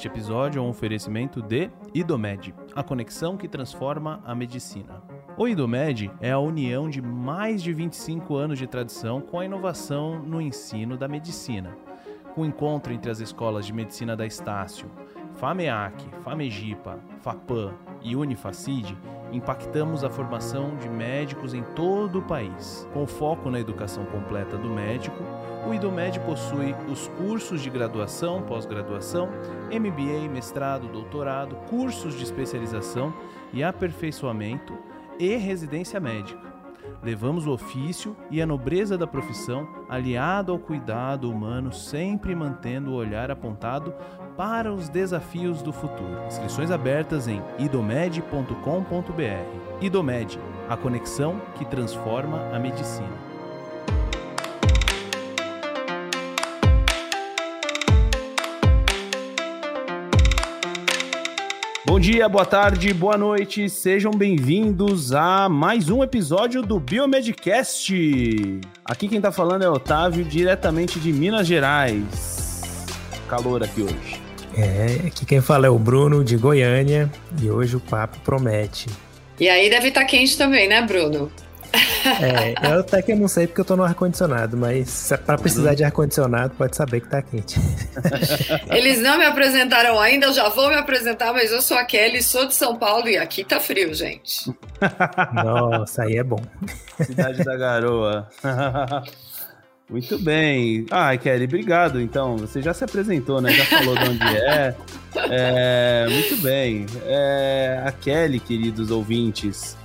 Este episódio é um oferecimento de IDOMED, a conexão que transforma a medicina. O IDOMED é a união de mais de 25 anos de tradição com a inovação no ensino da medicina. Com o encontro entre as escolas de medicina da Estácio, FAMEAC, FAMEGIPA, FAPAM e Unifacid, impactamos a formação de médicos em todo o país. Com foco na educação completa do médico, o IDOMED possui os cursos de graduação, pós-graduação, MBA, mestrado, doutorado, cursos de especialização e aperfeiçoamento e residência médica. Levamos o ofício e a nobreza da profissão aliado ao cuidado humano, sempre mantendo o olhar apontado para os desafios do futuro. Inscrições abertas em idomed.com.br. Idomed, a conexão que transforma a medicina. Bom dia, boa tarde, boa noite, sejam bem-vindos a mais um episódio do Biomedcast. Aqui quem tá falando é Otávio, diretamente de Minas Gerais. Calor aqui hoje. É, aqui quem fala é o Bruno de Goiânia e hoje o papo promete. E aí deve estar tá quente também, né, Bruno? É, eu até que eu não sei porque eu tô no ar-condicionado, mas para precisar de ar-condicionado, pode saber que tá quente. Eles não me apresentaram ainda, eu já vou me apresentar, mas eu sou a Kelly, sou de São Paulo e aqui tá frio, gente. Nossa, aí é bom. Cidade da Garoa. Muito bem. Ah, Kelly, obrigado. Então, você já se apresentou, né? Já falou de onde é. é muito bem. É, a Kelly, queridos ouvintes,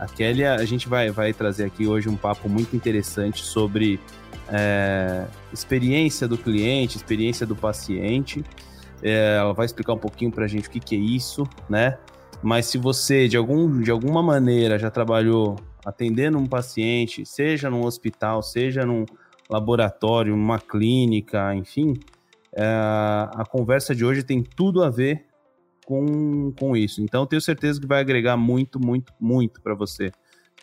a Kelly, a gente vai, vai trazer aqui hoje um papo muito interessante sobre é, experiência do cliente, experiência do paciente. É, ela vai explicar um pouquinho para a gente o que, que é isso, né? Mas se você, de, algum, de alguma maneira, já trabalhou atendendo um paciente, seja num hospital, seja num laboratório, numa clínica, enfim, é, a conversa de hoje tem tudo a ver com, com isso. Então, tenho certeza que vai agregar muito, muito, muito para você,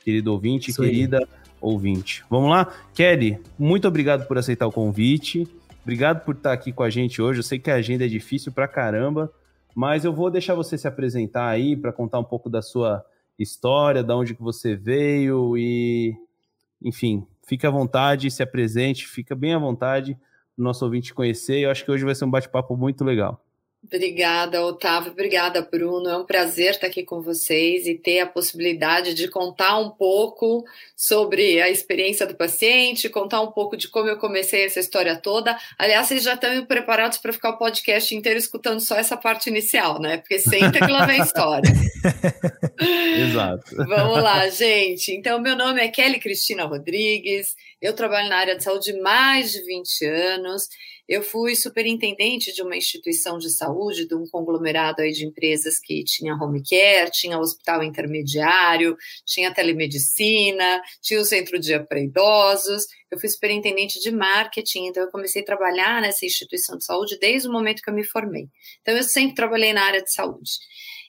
querido ouvinte, isso querida aí. ouvinte. Vamos lá? Kelly, muito obrigado por aceitar o convite. Obrigado por estar aqui com a gente hoje. Eu sei que a agenda é difícil pra caramba, mas eu vou deixar você se apresentar aí para contar um pouco da sua história, da onde que você veio e, enfim, fique à vontade, se apresente, fica bem à vontade, nosso ouvinte conhecer. Eu acho que hoje vai ser um bate-papo muito legal. Obrigada, Otávio. Obrigada, Bruno. É um prazer estar aqui com vocês e ter a possibilidade de contar um pouco sobre a experiência do paciente, contar um pouco de como eu comecei essa história toda. Aliás, vocês já estão preparados para ficar o podcast inteiro escutando só essa parte inicial, né? Porque senta que lá vem história. Exato. Vamos lá, gente. Então, meu nome é Kelly Cristina Rodrigues. Eu trabalho na área de saúde mais de 20 anos. Eu fui superintendente de uma instituição de saúde, de um conglomerado aí de empresas que tinha home care, tinha hospital intermediário, tinha telemedicina, tinha o centro dia para idosos. Eu fui superintendente de marketing, então eu comecei a trabalhar nessa instituição de saúde desde o momento que eu me formei. Então eu sempre trabalhei na área de saúde.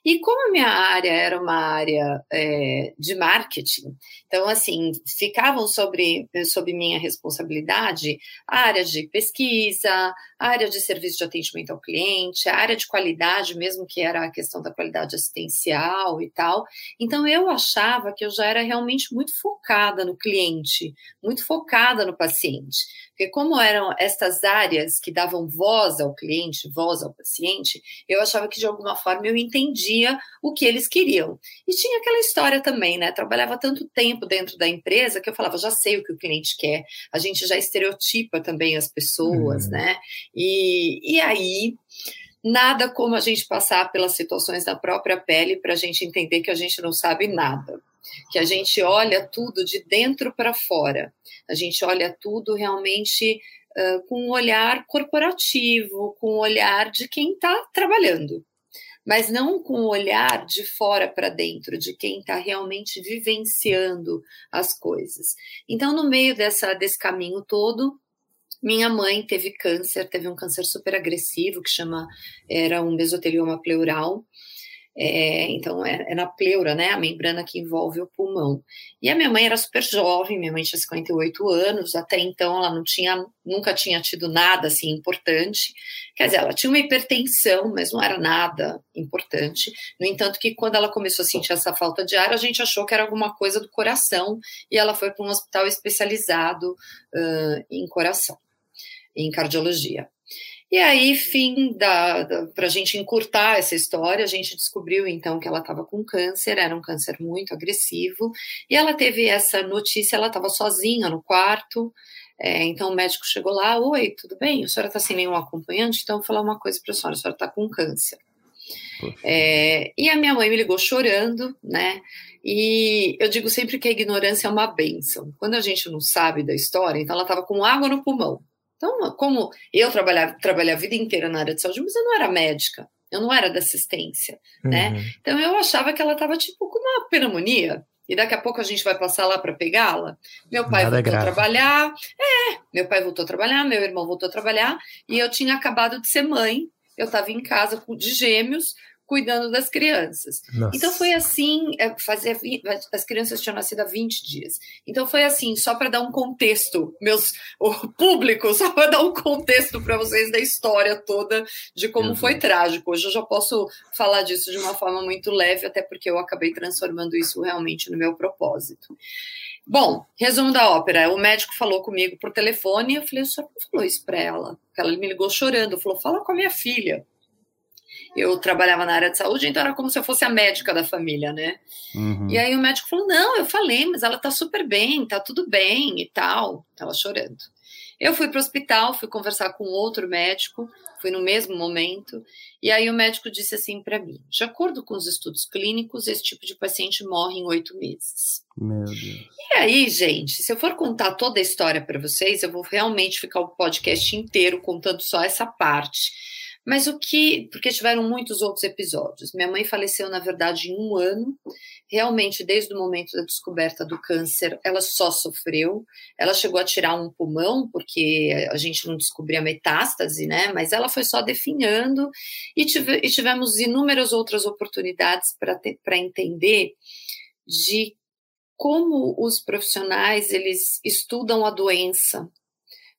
E como a minha área era uma área é, de marketing, então, assim, ficavam sobre, sobre minha responsabilidade a área de pesquisa, área de serviço de atendimento ao cliente, área de qualidade, mesmo que era a questão da qualidade assistencial e tal. Então, eu achava que eu já era realmente muito focada no cliente, muito focada no paciente. Porque como eram estas áreas que davam voz ao cliente, voz ao paciente, eu achava que de alguma forma eu entendia o que eles queriam. E tinha aquela história também, né? Trabalhava tanto tempo dentro da empresa que eu falava, já sei o que o cliente quer. A gente já estereotipa também as pessoas, uhum. né? E, e aí nada como a gente passar pelas situações da própria pele para a gente entender que a gente não sabe nada que a gente olha tudo de dentro para fora, a gente olha tudo realmente uh, com um olhar corporativo, com um olhar de quem está trabalhando, mas não com o olhar de fora para dentro, de quem está realmente vivenciando as coisas. Então, no meio dessa, desse caminho todo, minha mãe teve câncer, teve um câncer super agressivo que chama era um mesotelioma pleural É, então, é, é, na pleura, né? A membrana que envolve o pulmão. E a minha mãe era super jovem, minha mãe tinha 58 anos, até então ela não tinha, nunca tinha tido nada assim importante. Quer dizer, ela tinha uma hipertensão, mas não era nada importante. No entanto, que quando ela começou a sentir essa falta de ar, a gente achou que era alguma coisa do coração e ela foi para um hospital especializado uh, em coração, em cardiologia. E aí, fim da, da para a gente encurtar essa história, a gente descobriu então que ela estava com câncer, era um câncer muito agressivo, e ela teve essa notícia, ela estava sozinha no quarto, é, então o médico chegou lá, oi, tudo bem? A senhora está sem nenhum acompanhante, então vou falar uma coisa para a senhora, a senhora está com câncer. É, e a minha mãe me ligou chorando, né? E eu digo sempre que a ignorância é uma benção. Quando a gente não sabe da história, então ela estava com água no pulmão. Então, como eu trabalhava, trabalhei a vida inteira na área de saúde, mas eu não era médica, eu não era da assistência, né? uhum. né? Então eu achava que ela estava tipo com uma pneumonia. E daqui a pouco a gente vai passar lá para pegá-la. Meu pai Nada voltou a trabalhar. É, meu pai voltou a trabalhar, meu irmão voltou a trabalhar. E eu tinha acabado de ser mãe. Eu estava em casa de gêmeos, cuidando das crianças. Nossa. Então foi assim, é, fazia as crianças tinham nascido há 20 dias. Então foi assim, só para dar um contexto, meus o público, só para dar um contexto para vocês da história toda de como uhum. foi trágico. Hoje eu já posso falar disso de uma forma muito leve, até porque eu acabei transformando isso realmente no meu propósito. Bom, resumo da ópera. O médico falou comigo por telefone, eu falei, o senhor não falou isso para ela? Ela me ligou chorando, falou, fala com a minha filha eu trabalhava na área de saúde, então era como se eu fosse a médica da família, né? Uhum. E aí o médico falou: não, eu falei, mas ela tá super bem, tá tudo bem e tal. Tava chorando. Eu fui para o hospital, fui conversar com outro médico, fui no mesmo momento, e aí o médico disse assim para mim: de acordo com os estudos clínicos, esse tipo de paciente morre em oito meses. Meu Deus. E aí, gente, se eu for contar toda a história para vocês, eu vou realmente ficar o podcast inteiro contando só essa parte. Mas o que. Porque tiveram muitos outros episódios. Minha mãe faleceu, na verdade, em um ano. Realmente, desde o momento da descoberta do câncer, ela só sofreu. Ela chegou a tirar um pulmão, porque a gente não descobria metástase, né? Mas ela foi só definhando. E, tive, e tivemos inúmeras outras oportunidades para entender de como os profissionais eles estudam a doença,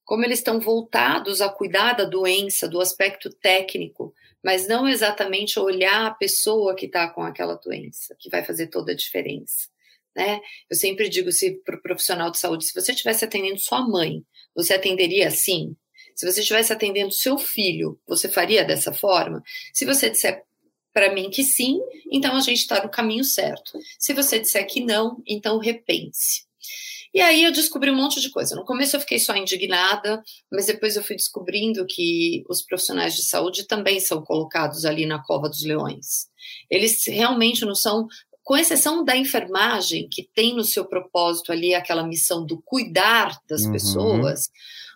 como eles estão voltados a cuidar da doença, do aspecto técnico, mas não exatamente olhar a pessoa que está com aquela doença, que vai fazer toda a diferença. Né? Eu sempre digo se para o profissional de saúde, se você estivesse atendendo sua mãe, você atenderia assim? Se você estivesse atendendo seu filho, você faria dessa forma? Se você disser para mim que sim, então a gente está no caminho certo. Se você disser que não, então repense. E aí eu descobri um monte de coisa. No começo eu fiquei só indignada, mas depois eu fui descobrindo que os profissionais de saúde também são colocados ali na cova dos leões. Eles realmente não são com exceção da enfermagem, que tem no seu propósito ali aquela missão do cuidar das uhum. pessoas,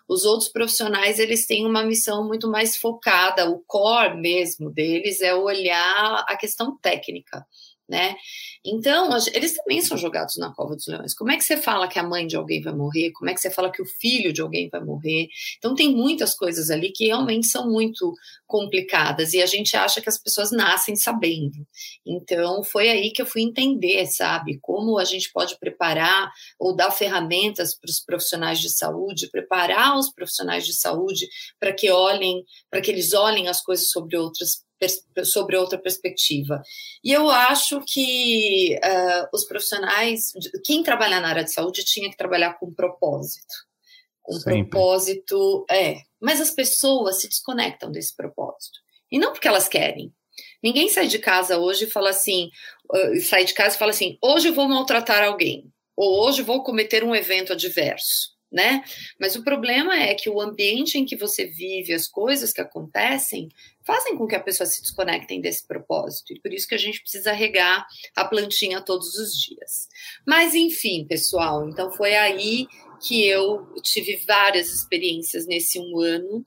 os outros profissionais eles têm uma missão muito mais focada, o core mesmo deles é olhar a questão técnica né? Então, eles também são jogados na cova dos leões. Como é que você fala que a mãe de alguém vai morrer? Como é que você fala que o filho de alguém vai morrer? Então, tem muitas coisas ali que realmente são muito complicadas e a gente acha que as pessoas nascem sabendo. Então, foi aí que eu fui entender, sabe, como a gente pode preparar ou dar ferramentas para os profissionais de saúde, preparar os profissionais de saúde para que olhem, para que eles olhem as coisas sobre outras sobre outra perspectiva. E eu acho que uh, os profissionais, quem trabalha na área de saúde tinha que trabalhar com propósito. Um Sempre. propósito, é. Mas as pessoas se desconectam desse propósito. E não porque elas querem. Ninguém sai de casa hoje e fala assim, uh, sai de casa e fala assim, hoje eu vou maltratar alguém, ou hoje vou cometer um evento adverso né? Mas o problema é que o ambiente em que você vive, as coisas que acontecem, fazem com que a pessoa se desconectem desse propósito. E por isso que a gente precisa regar a plantinha todos os dias. Mas, enfim, pessoal, então foi aí que eu tive várias experiências nesse um ano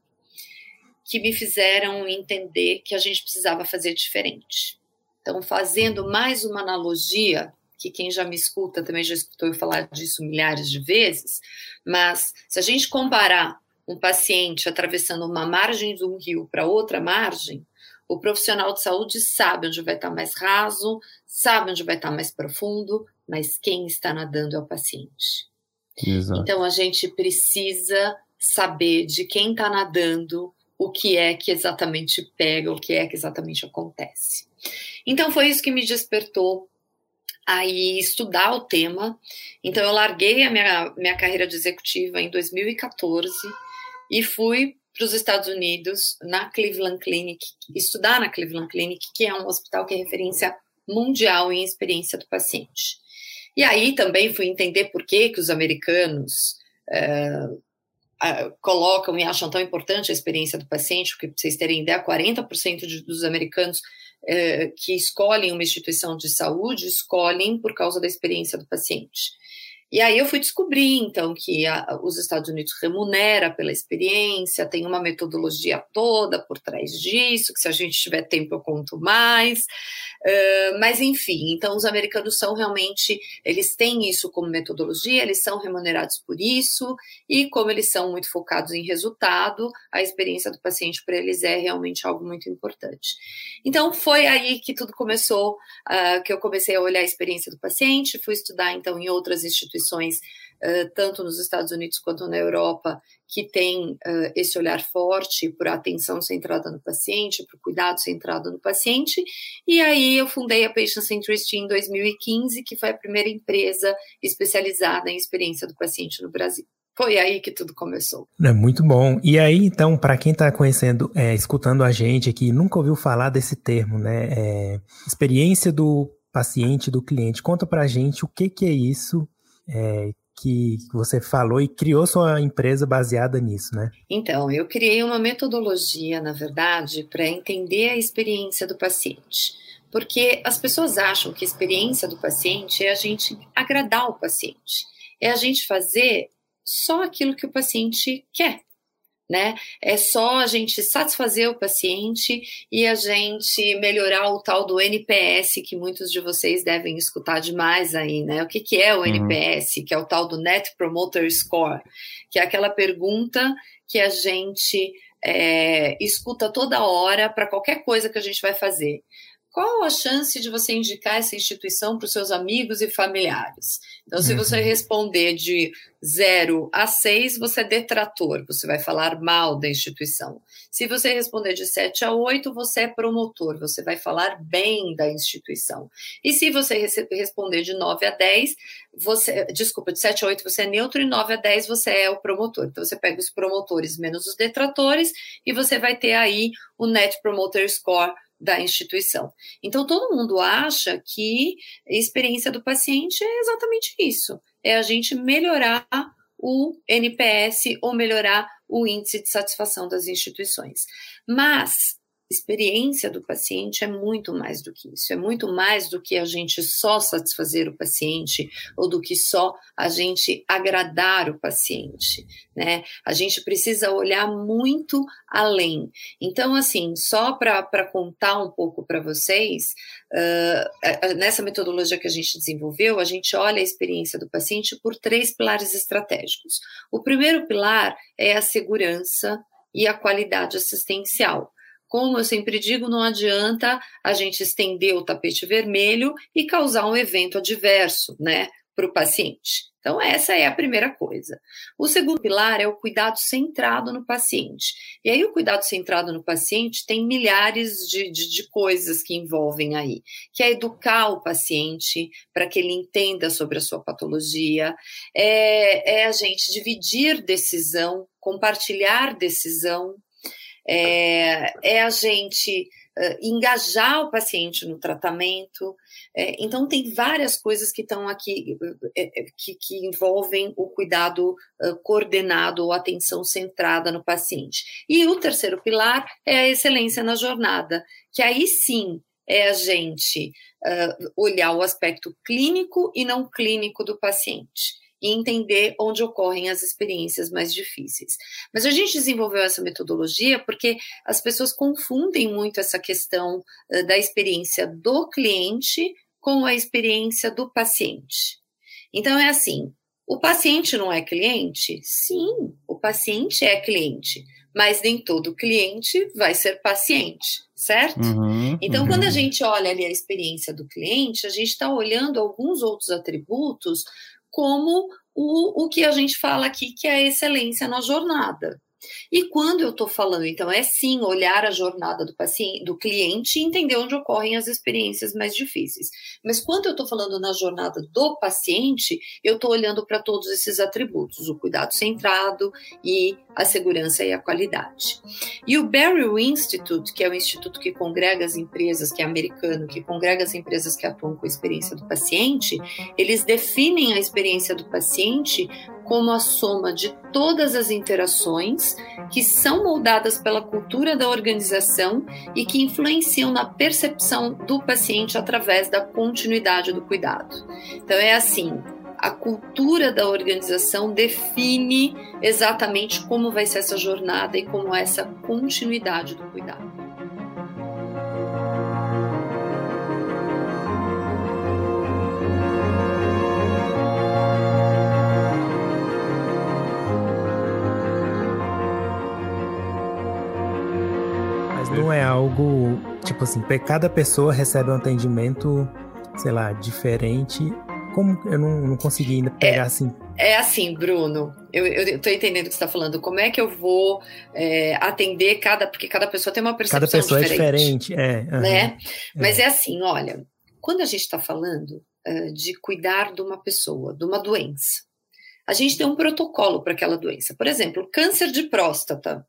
que me fizeram entender que a gente precisava fazer diferente. Então, fazendo mais uma analogia, que quem já me escuta também já escutou eu falar disso milhares de vezes, mas se a gente comparar um paciente atravessando uma margem de um rio para outra margem, O profissional de saúde sabe onde vai estar mais raso, sabe onde vai estar mais profundo, mas quem está nadando é o paciente. Exato. Então a gente precisa saber de quem está nadando, o que é que exatamente pega, o que é que exatamente acontece. Então foi isso que me despertou aí estudar o tema. Então eu larguei a minha, minha carreira de executiva em 2014 e fui para os Estados Unidos na Cleveland Clinic, estudar na Cleveland Clinic, que é um hospital que é referência mundial em experiência do paciente. E aí também fui entender por que, que os americanos é, colocam e acham tão importante a experiência do paciente, porque, para vocês terem ideia, 40% de, dos americanos que escolhem uma instituição de saúde escolhem por causa da experiência do paciente. E aí eu fui descobrir, então, que a, os Estados Unidos remunera pela experiência, tem uma metodologia toda por trás disso, que se a gente tiver tempo eu conto mais. Uh, mas, enfim, então os americanos são realmente, eles têm isso como metodologia, eles são remunerados por isso, e como eles são muito focados em resultado, a experiência do paciente para eles é realmente algo muito importante. Então, foi aí que tudo começou, uh, que eu comecei a olhar a experiência do paciente, fui estudar, então, em outras instituições instituições, tanto nos Estados Unidos quanto na Europa, que têm esse olhar forte por atenção centrada no paciente, por cuidado centrado no paciente. E aí eu fundei a Patient Centricity em 2015, que foi a primeira empresa especializada em experiência do paciente no Brasil. Foi aí que tudo começou. É muito bom. E aí, então, para quem está conhecendo, é, escutando a gente aqui, nunca ouviu falar desse termo, né? É, experiência do paciente, do cliente. Conta para a gente o que, que é isso é, que você falou e criou sua empresa baseada nisso, né? Então, eu criei uma metodologia, na verdade, para entender a experiência do paciente. Porque as pessoas acham que a experiência do paciente é a gente agradar o paciente, é a gente fazer só aquilo que o paciente quer né? É só a gente satisfazer o paciente e a gente melhorar o tal do NPS que muitos de vocês devem escutar demais aí, né? O que, que é o uhum. NPS? Que é o tal do Net Promoter Score, que é aquela pergunta que a gente é, escuta toda hora para qualquer coisa que a gente vai fazer qual a chance de você indicar essa instituição para os seus amigos e familiares? Então, se você uhum. responder de 0 a 6, você é detrator, você vai falar mal da instituição. Se você responder de 7 a 8, você é promotor, você vai falar bem da instituição. E se você responder de 9 a 10, você, desculpa, de 7 a 8 você é neutro e 9 a 10 você é o promotor. Então você pega os promotores menos os detratores e você vai ter aí o Net Promoter Score da instituição. Então, todo mundo acha que a experiência do paciente é exatamente isso: é a gente melhorar o NPS ou melhorar o índice de satisfação das instituições. Mas experiência do paciente é muito mais do que isso, é muito mais do que a gente só satisfazer o paciente ou do que só a gente agradar o paciente, né? A gente precisa olhar muito além. Então, assim, só para contar um pouco para vocês, uh, nessa metodologia que a gente desenvolveu, a gente olha a experiência do paciente por três pilares estratégicos. O primeiro pilar é a segurança e a qualidade assistencial. Como eu sempre digo, não adianta a gente estender o tapete vermelho e causar um evento adverso, né, para o paciente. Então, essa é a primeira coisa. O segundo pilar é o cuidado centrado no paciente. E aí, o cuidado centrado no paciente tem milhares de, de, de coisas que envolvem aí, que é educar o paciente para que ele entenda sobre a sua patologia, é, é a gente dividir decisão, compartilhar decisão, é, é a gente engajar o paciente no tratamento. É, então, tem várias coisas que estão aqui, é, que, que, envolvem o cuidado coordenado ou atenção centrada no paciente. E o terceiro pilar é a excelência na jornada, que aí sim é a gente olhar o aspecto clínico e não clínico do paciente e entender onde ocorrem as experiências mais difíceis. Mas a gente desenvolveu essa metodologia porque as pessoas confundem muito essa questão uh, da experiência do cliente com a experiência do paciente. Então é assim, o paciente não é cliente? Sim, o paciente é cliente, mas nem todo cliente vai ser paciente, certo? Uhum, então, uhum. quando a gente olha ali a experiência do cliente, a gente está olhando alguns outros atributos, como o, o que a gente fala aqui, que é a excelência na jornada. E quando eu estou falando, então, é sim olhar a jornada do paciente, do cliente e entender onde ocorrem as experiências mais difíceis. Mas quando eu estou falando na jornada do paciente, eu estou olhando para todos esses atributos, o cuidado centrado e a segurança e a qualidade. E o Barry Institute, que é o instituto que congrega as empresas, que é americano, que congrega as empresas que atuam com a experiência do paciente, eles definem a experiência do paciente como a soma de todas as interações que são moldadas pela cultura da organização e que influenciam na percepção do paciente através da continuidade do cuidado. Então, é assim: a cultura da organização define exatamente como vai ser essa jornada e como é essa continuidade do cuidado. Algo, tipo assim, cada pessoa recebe um atendimento, sei lá, diferente. Como eu não, não consegui ainda pegar é, assim. É assim, Bruno, eu, estou entendendo o que você está falando. Como é que eu vou é, atender cada. Porque cada pessoa tem uma percepção Cada pessoa diferente, é diferente, é. Uhum, né? Mas é. é assim, olha, quando a gente está falando uh, de cuidar de uma pessoa, de uma doença, a gente tem um protocolo para aquela doença. Por exemplo, câncer de próstata.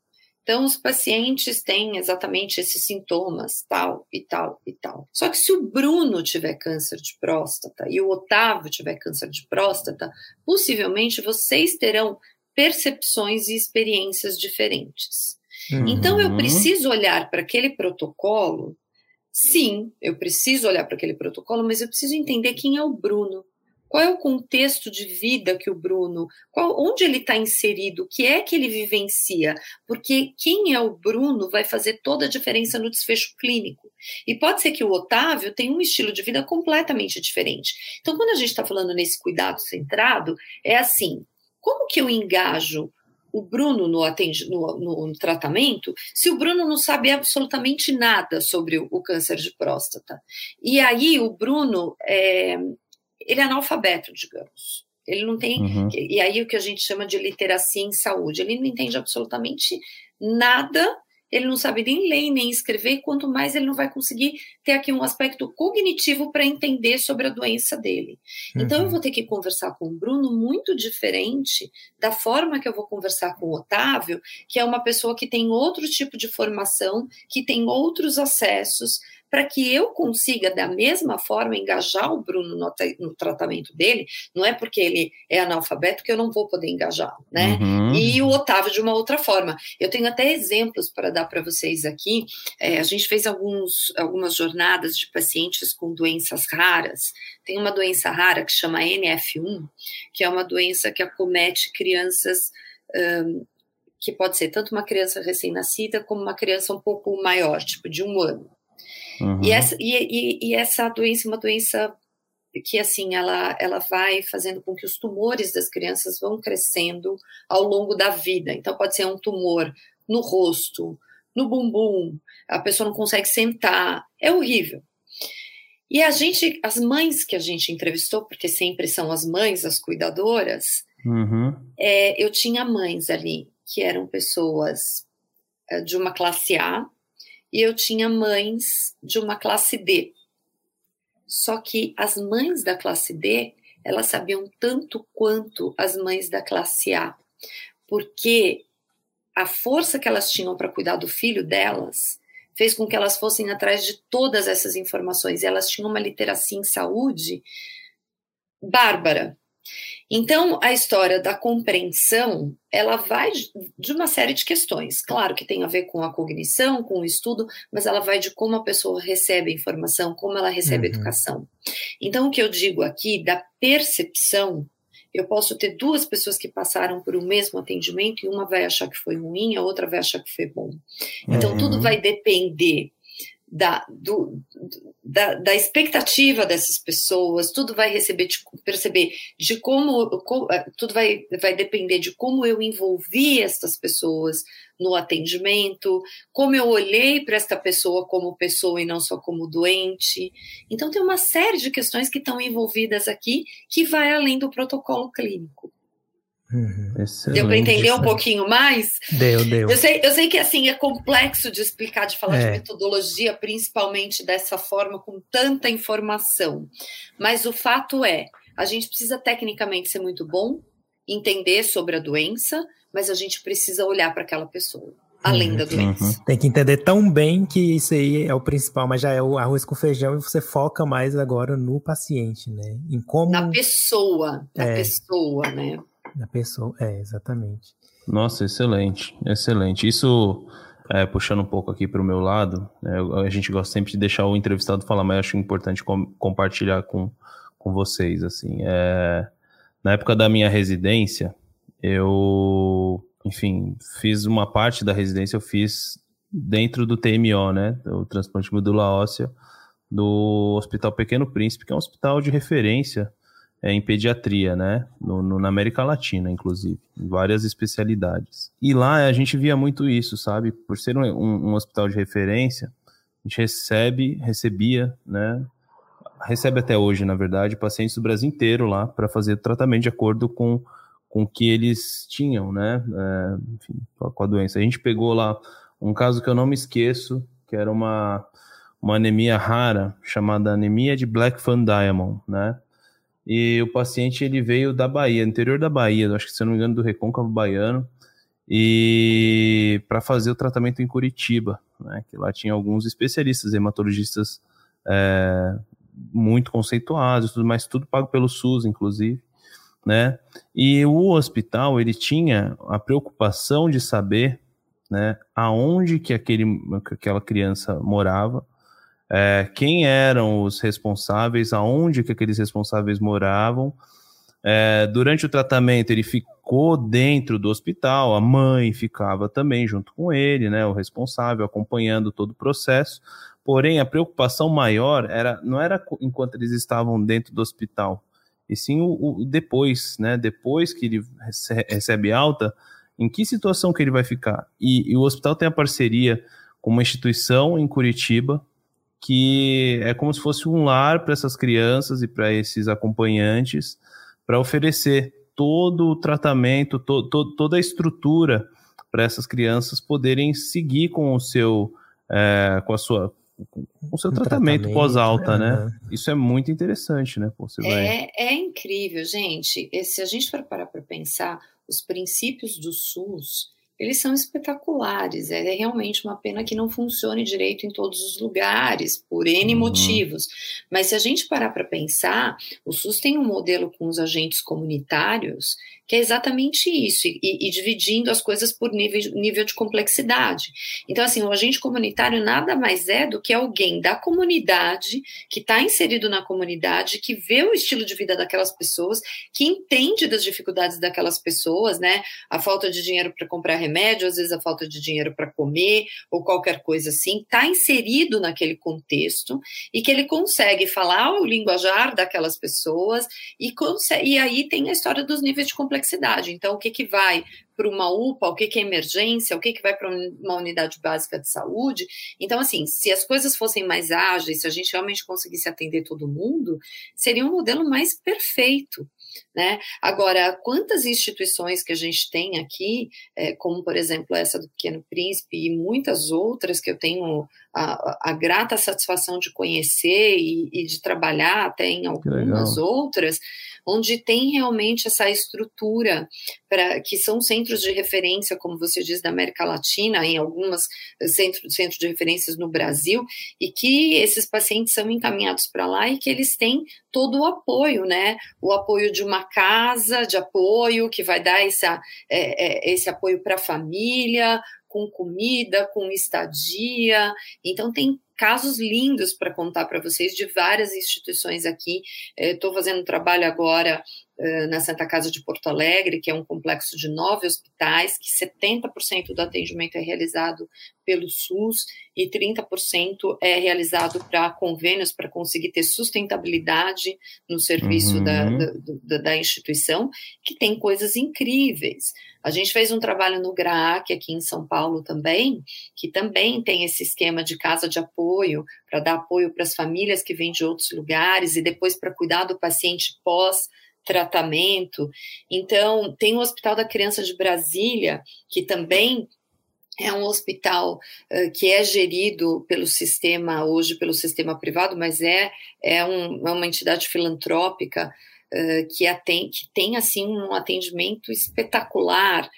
Então, os pacientes têm exatamente esses sintomas, tal e tal e tal. Só que se o Bruno tiver câncer de próstata e o Otávio tiver câncer de próstata, possivelmente vocês terão percepções e experiências diferentes. Uhum. Então, eu preciso olhar para aquele protocolo. Sim, eu preciso olhar para aquele protocolo, mas eu preciso entender quem é o Bruno. Qual é o contexto de vida que o Bruno, qual, onde ele está inserido, o que é que ele vivencia? Porque quem é o Bruno vai fazer toda a diferença no desfecho clínico. E pode ser que o Otávio tenha um estilo de vida completamente diferente. Então, quando a gente está falando nesse cuidado centrado, é assim: como que eu engajo o Bruno no, atende, no, no, no, tratamento se o Bruno não sabe absolutamente nada sobre o, o câncer de próstata? E aí o Bruno é, ele é analfabeto, digamos. Ele não tem. Uhum. E aí o que a gente chama de literacia em saúde. Ele não entende absolutamente nada, ele não sabe nem ler nem escrever, quanto mais ele não vai conseguir ter aqui um aspecto cognitivo para entender sobre a doença dele. Uhum. Então eu uhum. vou ter que conversar com o Bruno muito diferente da forma que eu vou conversar com o Otávio, que é uma pessoa que tem outro tipo de formação, que tem outros acessos para que eu consiga, da mesma forma, engajar o Bruno no, no, tratamento dele, não é porque ele é analfabeto que eu não vou poder engajar, né? Uhum. E o Otávio de uma outra forma. Eu tenho até exemplos para dar para vocês aqui. É, a gente fez alguns, algumas jornadas de pacientes com doenças raras. Tem uma doença rara que chama NF1, que é uma doença que acomete crianças. Um, que pode ser tanto uma criança recém-nascida como uma criança um pouco maior, tipo de um ano. Uhum. E, essa, e, e, e essa doença é uma doença que assim ela, ela vai fazendo com que os tumores das crianças vão crescendo ao longo da vida. Então pode ser um tumor no rosto, no bumbum, a pessoa não consegue sentar, é horrível. E a gente, as mães que a gente entrevistou, porque sempre são as mães, as cuidadoras, uhum. é, eu tinha mães ali que eram pessoas é, de uma classe A, e eu tinha mães de uma classe D. Só que as mães da classe D, elas sabiam tanto quanto as mães da classe A, porque a força que elas tinham para cuidar do filho delas fez com que elas fossem atrás de todas essas informações. E elas tinham uma literacia em saúde bárbara. Então, a história da compreensão, ela vai de uma série de questões. Claro que tem a ver com a cognição, com o estudo, mas ela vai de como a pessoa recebe a informação, como ela recebe uhum. a educação. Então, o que eu digo aqui da percepção, eu posso ter duas pessoas que passaram por o mesmo atendimento e uma vai achar que foi ruim, a outra vai achar que foi bom. Então, uhum. tudo vai depender da, do, da, da, expectativa dessas pessoas, tudo vai receber de, perceber de como, como, é, tudo vai, vai depender de como eu envolvi essas pessoas no atendimento, como eu olhei para esta pessoa como pessoa e não só como doente. Então tem uma série de questões que estão envolvidas aqui que vai além do protocolo clínico. Uhum. Deu para entender um pouquinho mais? Deu, deu. Eu sei, eu sei que assim é complexo de explicar, de falar é. de metodologia, principalmente dessa forma, com tanta informação. Mas o fato é, a gente precisa tecnicamente ser muito bom, entender sobre a doença, mas a gente precisa olhar para aquela pessoa. Além uhum, da doença. Uhum. Tem que entender tão bem que isso aí é o principal, mas já é o arroz com feijão e você foca mais agora no paciente, né? Em como. Na pessoa, na é. pessoa, né? Da pessoa, é, exatamente. Nossa, excelente, excelente. Isso, é, puxando um pouco aqui para o meu lado, né, a gente gosta sempre de deixar o entrevistado falar, mas acho importante com, compartilhar com, com vocês, assim. É, na época da minha residência, eu, enfim, fiz uma parte da residência, eu fiz dentro do TMO, né, o transplante medula óssea, do Hospital Pequeno Príncipe, que é um hospital de referência é, em pediatria, né? No, no, na América Latina, inclusive, em várias especialidades. E lá a gente via muito isso, sabe? Por ser um, um, um hospital de referência, a gente recebe, recebia, né? Recebe até hoje, na verdade, pacientes do Brasil inteiro lá para fazer tratamento de acordo com com o que eles tinham, né? É, enfim, com a doença. A gente pegou lá um caso que eu não me esqueço, que era uma, uma anemia rara, chamada anemia de Black Fan Diamond, né? E o paciente ele veio da Bahia, interior da Bahia, acho que se não me engano do Recôncavo Baiano, e para fazer o tratamento em Curitiba, né? Que lá tinha alguns especialistas, hematologistas é, muito conceituados, tudo mais, tudo pago pelo SUS, inclusive, né? E o hospital ele tinha a preocupação de saber, né, aonde que aquele, aquela criança morava é, quem eram os responsáveis, aonde que aqueles responsáveis moravam. É, durante o tratamento, ele ficou dentro do hospital, a mãe ficava também junto com ele, né, o responsável, acompanhando todo o processo. Porém, a preocupação maior era não era enquanto eles estavam dentro do hospital, e sim o, o depois, né, depois que ele recebe alta, em que situação que ele vai ficar. E, e o hospital tem a parceria com uma instituição em Curitiba, que é como se fosse um lar para essas crianças e para esses acompanhantes, para oferecer todo o tratamento, to, to, toda a estrutura para essas crianças poderem seguir com o seu, é, com a sua, com o seu um tratamento, tratamento pós-alta, né? né? Isso é muito interessante, né? Você vai... é, é incrível, gente. E se a gente for parar para pensar, os princípios do SUS eles são espetaculares. É realmente uma pena que não funcione direito em todos os lugares, por N uhum. motivos. Mas se a gente parar para pensar, o SUS tem um modelo com os agentes comunitários que é exatamente isso, e, e, dividindo as coisas por nível, nível de complexidade. Então, assim, o agente comunitário nada mais é do que alguém da comunidade, que está inserido na comunidade, que vê o estilo de vida daquelas pessoas, que entende das dificuldades daquelas pessoas, né? A falta de dinheiro para comprar remédio, às vezes a falta de dinheiro para comer, ou qualquer coisa assim, está inserido naquele contexto e que ele consegue falar o linguajar daquelas pessoas e, consegue, e aí tem a história dos níveis de complexidade complexidade. Então, o que, que vai para uma UPA, o que, que é emergência, o que, que vai para uma unidade básica de saúde. Então, assim, se as coisas fossem mais ágeis, se a gente realmente conseguisse atender todo mundo, seria um modelo mais perfeito. Né? Agora, quantas instituições que a gente tem aqui, é, como por exemplo essa do Pequeno Príncipe e muitas outras que eu tenho a, a grata satisfação de conhecer e, e, de trabalhar até em algumas outras, onde tem realmente essa estrutura para que são centros de referência, como você diz, da América Latina, em algumas centros centro de referências no Brasil, e que esses pacientes são encaminhados para lá e que eles têm todo o apoio, né? O apoio de uma casa de apoio que vai dar essa, é, é, esse apoio para a família, com comida, com estadia. Então, tem casos lindos para contar para vocês de várias instituições aqui. Estou fazendo um trabalho agora na Santa Casa de Porto Alegre, que é um complexo de nove hospitais, que 70% do atendimento é realizado pelo SUS e 30% é realizado para convênios, para conseguir ter sustentabilidade no serviço uhum. da, da, da, instituição, que tem coisas incríveis. A gente fez um trabalho no GRAAC aqui em São Paulo também, que também tem esse esquema de casa de apoio, para dar apoio para as famílias que vêm de outros lugares e depois para cuidar do paciente pós tratamento. Então, tem o Hospital da Criança de Brasília, que também é um hospital uh, que é gerido pelo sistema, hoje pelo sistema privado, mas é, é, um, é uma entidade filantrópica uh, que, atende, que tem assim um atendimento espetacular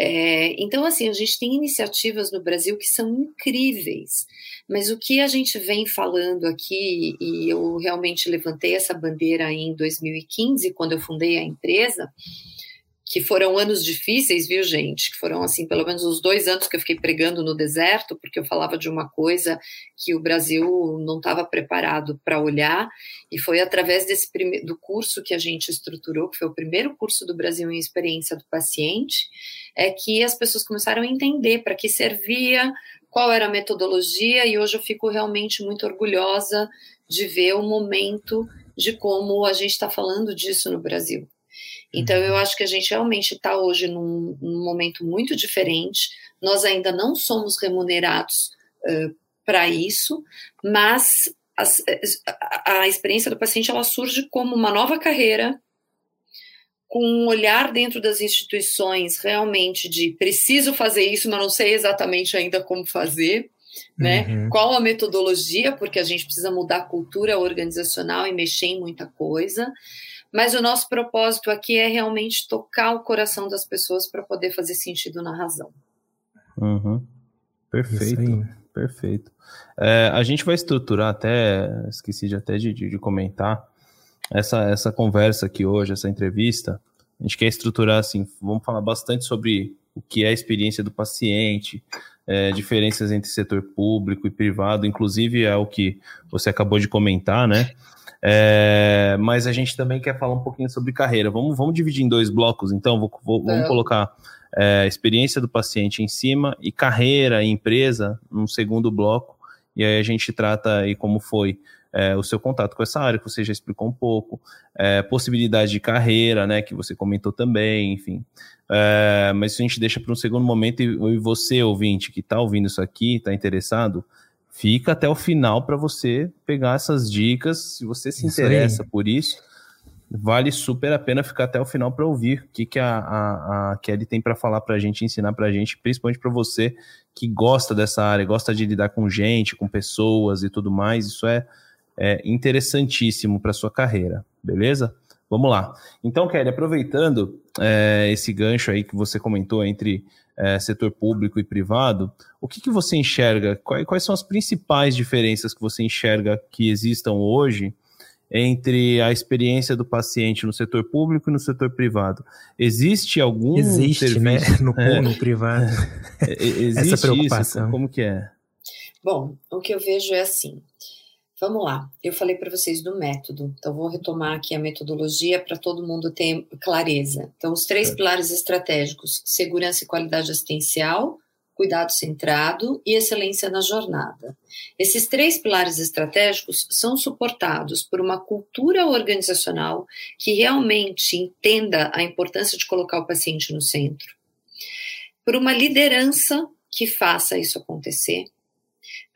é, então, assim, a gente tem iniciativas no Brasil que são incríveis, mas o que a gente vem falando aqui, e eu realmente levantei essa bandeira em 2015, quando eu fundei a empresa, que foram anos difíceis, viu, gente? Que foram, assim, pelo menos os dois anos que eu fiquei pregando no deserto, porque eu falava de uma coisa que o Brasil não estava preparado para olhar, e foi através desse do curso que a gente estruturou, que foi o primeiro curso do Brasil em experiência do paciente, é que as pessoas começaram a entender para que servia, qual era a metodologia, e hoje eu fico realmente muito orgulhosa de ver o momento de como a gente está falando disso no Brasil. Então, eu acho que a gente realmente está hoje num, num, momento muito diferente. Nós ainda não somos remunerados uh, para isso, mas as, a, a, experiência do paciente ela surge como uma nova carreira, com um olhar dentro das instituições realmente de preciso fazer isso, mas não sei exatamente ainda como fazer. Né? Uhum. Qual a metodologia, porque a gente precisa mudar a cultura organizacional e mexer em muita coisa. Mas o nosso propósito aqui é realmente tocar o coração das pessoas para poder fazer sentido na razão. Uhum. Perfeito, perfeito. É, a gente vai estruturar até, esqueci de até de, de, de, comentar, essa, essa conversa aqui hoje, essa entrevista. A gente quer estruturar assim, vamos falar bastante sobre o que é a experiência do paciente, é, diferenças entre setor público e privado, inclusive é o que você acabou de comentar, né? É, mas a gente também quer falar um pouquinho sobre carreira. Vamos, vamos dividir em dois blocos, então. Vou, vou, vamos colocar é, experiência do paciente em cima e carreira e empresa num segundo bloco. E aí a gente trata aí como foi é, o seu contato com essa área, que você já explicou um pouco, é, possibilidade de carreira, né, que você comentou também, enfim. É, mas isso a gente deixa para um segundo momento e, e você, ouvinte, que está ouvindo isso aqui, está interessado, fica até o final para você pegar essas dicas. Se você se isso interessa aí. por isso, vale super a pena ficar até o final para ouvir o que, que a, a, a Kelly tem para falar para a gente, ensinar para a gente, principalmente para você que gosta dessa área, gosta de lidar com gente, com pessoas e tudo mais. Isso é, é interessantíssimo para sua carreira, beleza? Vamos lá. Então, Kelly, aproveitando é, esse gancho aí que você comentou entre é, setor público e privado, o que, que você enxerga? Quais, quais, são as principais diferenças que você enxerga que existam hoje entre a experiência do paciente no setor público e no setor privado? Existe algum Existe, né? serviço... né? No, é, no privado. existe Essa preocupação. Isso? Como que é? Bom, o que eu vejo é assim, Vamos lá, eu falei para vocês do método, então vou retomar aqui a metodologia para todo mundo ter clareza. Então, os três é. pilares estratégicos: segurança e qualidade assistencial, cuidado centrado e excelência na jornada. Esses três pilares estratégicos são suportados por uma cultura organizacional que realmente entenda a importância de colocar o paciente no centro, por uma liderança que faça isso acontecer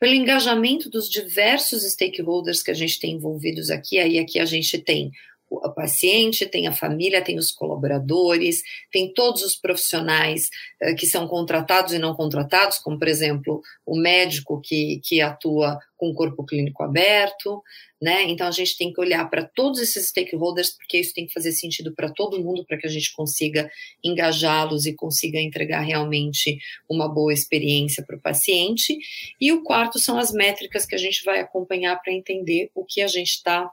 pelo engajamento dos diversos stakeholders que a gente tem envolvidos aqui. Aí aqui a gente tem o paciente, tem a família, tem os colaboradores, tem todos os profissionais uh, que são contratados e não contratados, como, por exemplo, o médico que, que atua com o corpo clínico aberto, né? Então, a gente tem que olhar para todos esses stakeholders, porque isso tem que fazer sentido para todo mundo, para que a gente consiga engajá-los e consiga entregar realmente uma boa experiência para o paciente. E o quarto são as métricas que a gente vai acompanhar para entender o que a gente está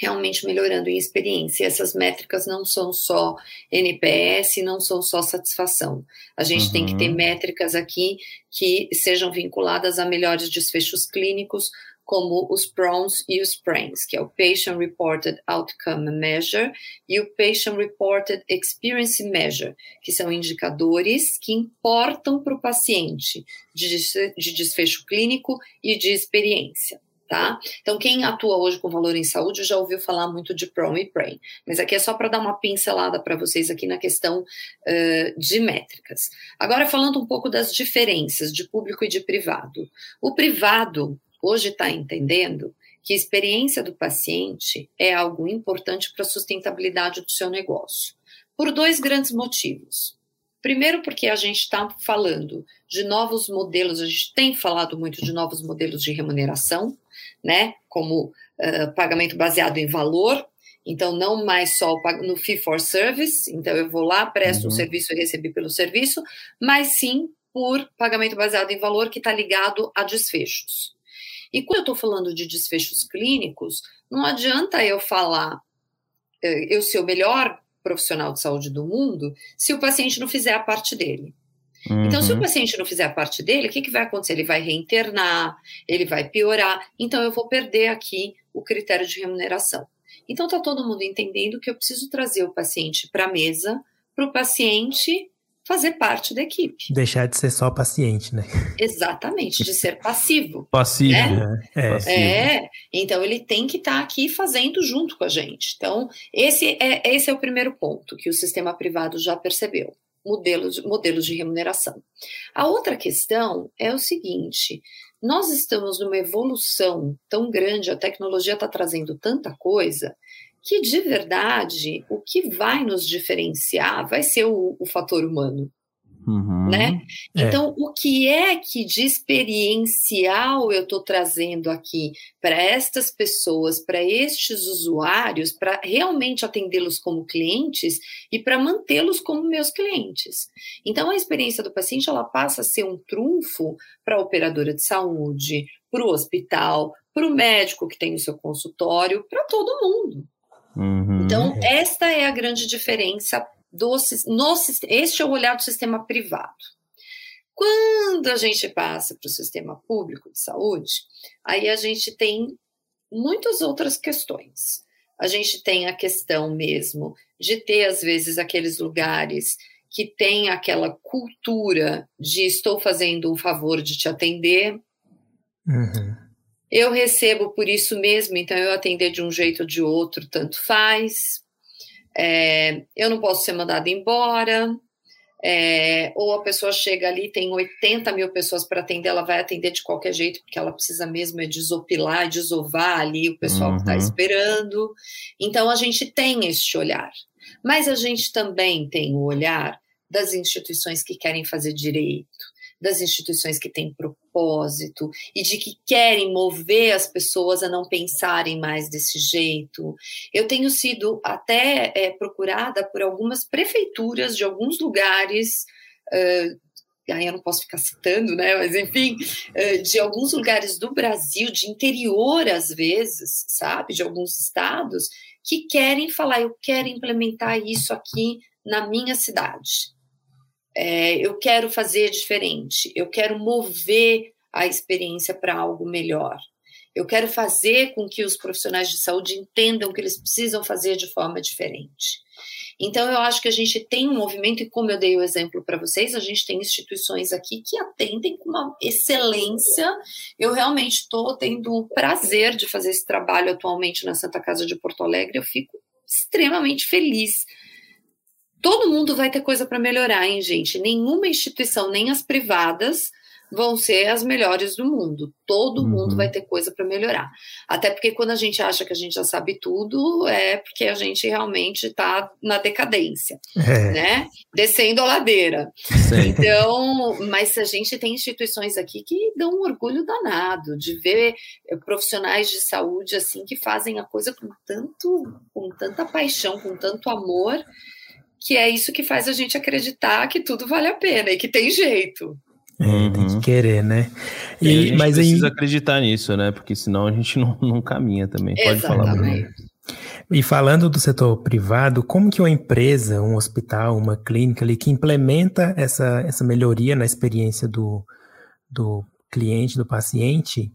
realmente melhorando em experiência. Essas métricas não são só NPS, não são só satisfação. A gente uhum. tem que ter uhum. métricas aqui que sejam vinculadas a melhores desfechos clínicos, como os PRONs e os PRANs, que é o Patient Reported Outcome Measure e o Patient Reported Experience Measure, que são indicadores que importam para o paciente de, de desfecho clínico e de experiência tá? Então, quem atua hoje com valor em saúde já ouviu falar muito de PROM e PRAIN, mas aqui é só para dar uma pincelada para vocês aqui na questão uh, de métricas. Agora, falando um pouco das diferenças de público e de privado. O privado hoje está entendendo que a experiência do paciente é algo importante para a sustentabilidade do seu negócio, por dois grandes motivos. Primeiro, porque a gente está falando de novos modelos, a gente tem falado muito de novos modelos de remuneração, né? Como uh, pagamento baseado em valor, então não mais só no fee for service, então eu vou lá, presto uhum. um serviço e recebi pelo serviço, mas sim por pagamento baseado em valor que está ligado a desfechos. E quando eu estou falando de desfechos clínicos, não adianta eu falar, eu ser o melhor profissional de saúde do mundo, se o paciente não fizer a parte dele. Uhum. Então, se o uhum. paciente não fizer a parte dele, o que, que vai acontecer? Ele vai reinternar, ele vai piorar. Então, eu vou perder aqui o critério de remuneração. Então, está todo mundo entendendo que eu preciso trazer o paciente para a mesa, para o paciente fazer parte da equipe. Deixar de ser só paciente, né? Exatamente, de ser passivo. Passivo. Né? É, passivo. é, então ele tem que estar tá aqui fazendo junto com a gente. Então, esse é, esse é o primeiro ponto que o sistema privado já percebeu. Modelos, modelos de remuneração. A outra questão é o seguinte: nós estamos numa evolução tão grande, a tecnologia está trazendo tanta coisa, que de verdade o que vai nos diferenciar vai ser o, o fator humano. Uhum. Né? É. Então, o que é que de experiencial eu estou trazendo aqui para estas pessoas, para estes usuários, para realmente atendê-los como clientes e para mantê-los como meus clientes? Então, a experiência do paciente ela passa a ser um trunfo para a operadora de saúde, para o hospital, para o médico que tem o seu consultório, para todo mundo. Uhum. Então, esta é a grande diferença do no, este é o olhar do sistema privado. Quando a gente passa para o sistema público de saúde, aí a gente tem muitas outras questões. A gente tem a questão mesmo de ter, às vezes, aqueles lugares que tem aquela cultura de estou fazendo um favor de te atender. Uhum. Eu recebo por isso mesmo, então eu atender de um jeito ou de outro, tanto faz. É, eu não posso ser mandada embora. É, ou a pessoa chega ali, tem 80 mil pessoas para atender, ela vai atender de qualquer jeito, porque ela precisa mesmo é desopilar, desovar ali o pessoal tá uhum. que está esperando. Então a gente tem este olhar. Mas a gente também tem o olhar das instituições que querem fazer direito, das instituições que têm propósito e de que querem mover as pessoas a não pensarem mais desse jeito. Eu tenho sido até é, procurada por algumas prefeituras de alguns lugares. Uh, aí eu não posso ficar citando, né? Mas enfim, de alguns lugares do Brasil, de interior às vezes, sabe, de alguns estados, que querem falar, eu quero implementar isso aqui na minha cidade é, eu quero fazer diferente, eu quero mover a experiência para algo melhor. Eu quero fazer com que os profissionais de saúde entendam que eles precisam fazer de forma diferente. Então, eu acho que a gente tem um movimento, e como eu dei o exemplo para vocês, a gente tem instituições aqui que atendem com uma excelência. Eu realmente estou tendo o prazer de fazer esse trabalho atualmente na Santa Casa de Porto Alegre. Eu fico extremamente feliz Todo mundo vai ter coisa para melhorar, hein, gente? Nenhuma instituição, nem as privadas, vão ser as melhores do mundo. Todo uhum. mundo vai ter coisa para melhorar. Até porque quando a gente acha que a gente já sabe tudo, é porque a gente realmente está na decadência, é. né? Descendo a ladeira. Sim. Então, mas a gente tem instituições aqui que dão um orgulho danado de ver profissionais de saúde assim que fazem a coisa com tanto, com tanta paixão, com tanto amor que é isso que faz a gente acreditar que tudo vale a pena e que tem jeito. É, tem que uhum. querer, né? E, e a gente mas precisa aí... acreditar nisso, né? Porque senão a gente não, não caminha também. Pode Exatamente. falar, Bruno. E falando do setor privado, como que uma empresa, um hospital, uma clínica ali que implementa essa, essa melhoria na experiência do, do cliente, do paciente,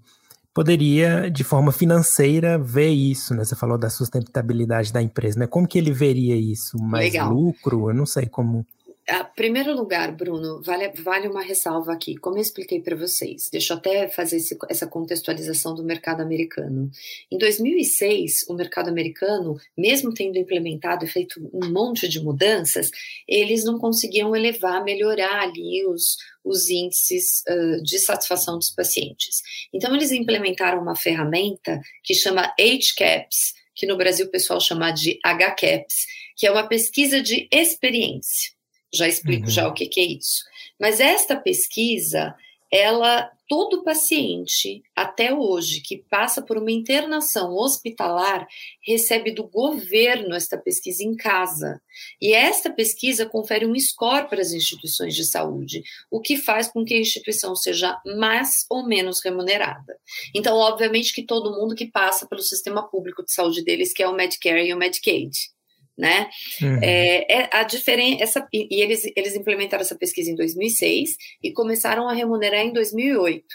poderia, de forma financeira, ver isso, né? Você falou da sustentabilidade da empresa, né? Como que ele veria isso? Mais Legal. lucro? Eu não sei como a primeiro lugar, Bruno, vale, vale uma ressalva aqui. Como eu expliquei para vocês, deixa eu até fazer esse, essa contextualização do mercado americano. Em 2006, o mercado americano, mesmo tendo implementado e feito um monte de mudanças, eles não conseguiam elevar, melhorar ali os, os índices uh, de satisfação dos pacientes. Então, eles implementaram uma ferramenta que chama HCAPS, que no Brasil o pessoal chama de HCAPS, que é uma pesquisa de experiência. Já explico uhum. já o que, que é isso. Mas esta pesquisa, ela, todo paciente, até hoje, que passa por uma internação hospitalar, recebe do governo esta pesquisa em casa. E esta pesquisa confere um score para as instituições de saúde, o que faz com que a instituição seja mais ou menos remunerada. Então, obviamente que todo mundo que passa pelo sistema público de saúde deles, que é o Medicare e o Medicaid né? Uhum. É, é, a diferença e eles eles implementaram essa pesquisa em 2006 e começaram a remunerar em 2008.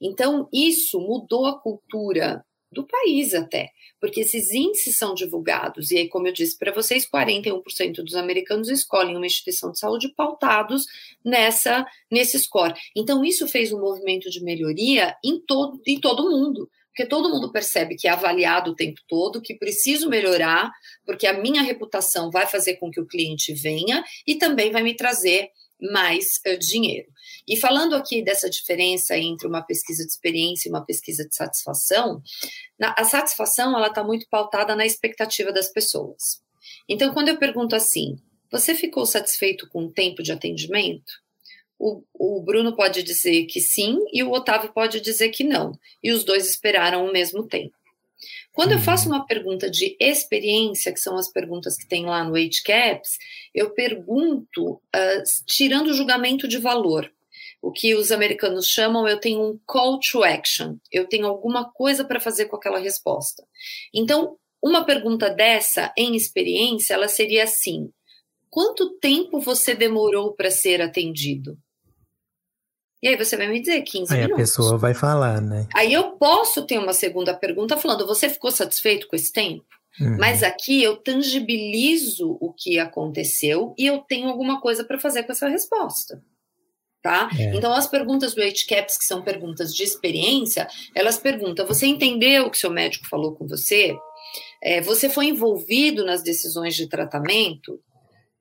Então isso mudou a cultura do país até, porque esses índices são divulgados e aí como eu disse para vocês, 41% dos americanos escolhem uma instituição de saúde pautados nessa nesse score. Então isso fez um movimento de melhoria em todo em todo o mundo porque todo mundo percebe que é avaliado o tempo todo, que preciso melhorar, porque a minha reputação vai fazer com que o cliente venha e também vai me trazer mais uh, dinheiro. E falando aqui dessa diferença entre uma pesquisa de experiência e uma pesquisa de satisfação, na, a satisfação ela está muito pautada na expectativa das pessoas. Então, quando eu pergunto assim, você ficou satisfeito com o tempo de atendimento? O, o Bruno pode dizer que sim e o Otávio pode dizer que não. E os dois esperaram o mesmo tempo. Quando eu faço uma pergunta de experiência, que são as perguntas que tem lá no HCAPS, eu pergunto uh, tirando o julgamento de valor. O que os americanos chamam, eu tenho um call to action, eu tenho alguma coisa para fazer com aquela resposta. Então, uma pergunta dessa, em experiência, ela seria assim: quanto tempo você demorou para ser atendido? E aí você vai me dizer 15 aí minutos. Aí a pessoa vai falar, né? Aí eu posso ter uma segunda pergunta falando: você ficou satisfeito com esse tempo? Uhum. Mas aqui eu tangibilizo o que aconteceu e eu tenho alguma coisa para fazer com essa resposta. Tá? É. Então, as perguntas do HCAPS, que são perguntas de experiência, elas perguntam: você entendeu o que seu médico falou com você? É, você foi envolvido nas decisões de tratamento?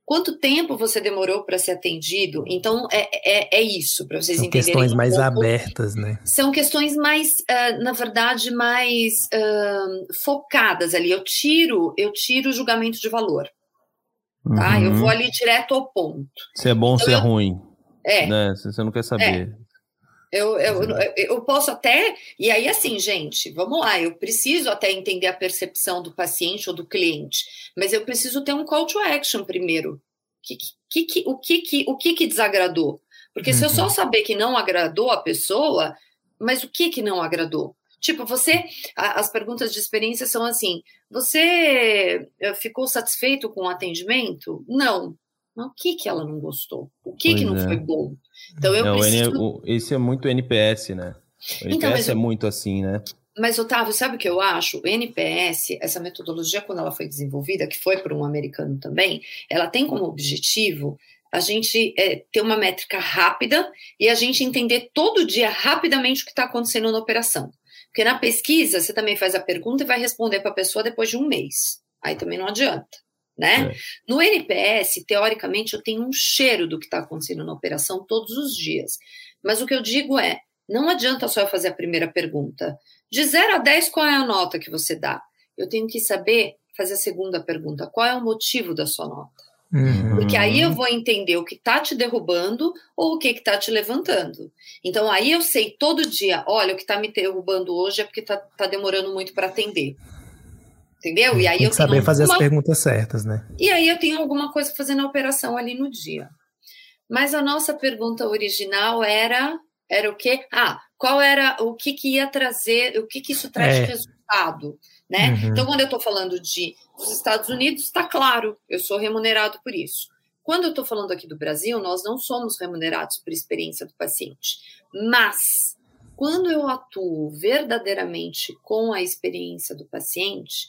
Quanto tempo você demorou para ser atendido? Então, é, é, é isso, para vocês são entenderem. São questões um mais pouco. abertas, né? São questões mais, uh, na verdade, mais uh, focadas ali. Eu tiro, eu tiro o julgamento de valor. Tá? Uhum. Eu vou ali direto ao ponto. Se é bom, então, se é eu... ruim. É. Né? Você não quer saber. É. Eu, eu, eu posso até. E aí, assim, gente, vamos lá. Eu preciso até entender a percepção do paciente ou do cliente, mas eu preciso ter um call to action primeiro. Que, que, que, o que, que, o que, que desagradou? Porque uhum. se eu só uhum. saber que não agradou a pessoa, mas o que, que não agradou? Tipo, você. as perguntas de experiência são assim: você eh, ficou satisfeito com o atendimento? Não. Mas o que, que ela não gostou? O que, que não é. foi bom? Então eu não, preciso... O, esse é muito NPS, né? O NPS então, é muito assim, né? Mas, Otávio, sabe o que eu acho? O NPS, essa metodologia, quando ela foi desenvolvida, que foi por um americano também, ela tem como objetivo a gente é, ter uma métrica rápida e a gente entender todo dia rapidamente o que está acontecendo na operação. Porque na pesquisa, você também faz a pergunta e vai responder para a pessoa depois de um mês. Aí também não adianta né? É. No NPS, teoricamente, eu tenho um cheiro do que está acontecendo na operação todos os dias. Mas o que eu digo é: não adianta só eu fazer a primeira pergunta. De 0 a 10, qual é a nota que você dá? Eu tenho que saber fazer a segunda pergunta: qual é o motivo da sua nota? Uhum. Porque aí eu vou entender o que está te derrubando ou o que está te levantando. Então aí eu sei todo dia: olha, o que está me derrubando hoje é porque está tá demorando muito para atender. Entendeu? E aí Tem eu saber fazer alguma... as perguntas certas, né? E aí eu tenho alguma coisa fazendo a operação ali no dia. Mas a nossa pergunta original era era o quê? Ah, qual era o que, que ia trazer, o que, que isso traz é, de resultado? resultado, né? Uhum. Então, quando eu estou falando de dos Estados Unidos, está claro, eu sou remunerado por isso. Quando eu estou falando aqui do Brasil, nós não somos remunerados por experiência do paciente, mas quando eu atuo verdadeiramente com a experiência do paciente,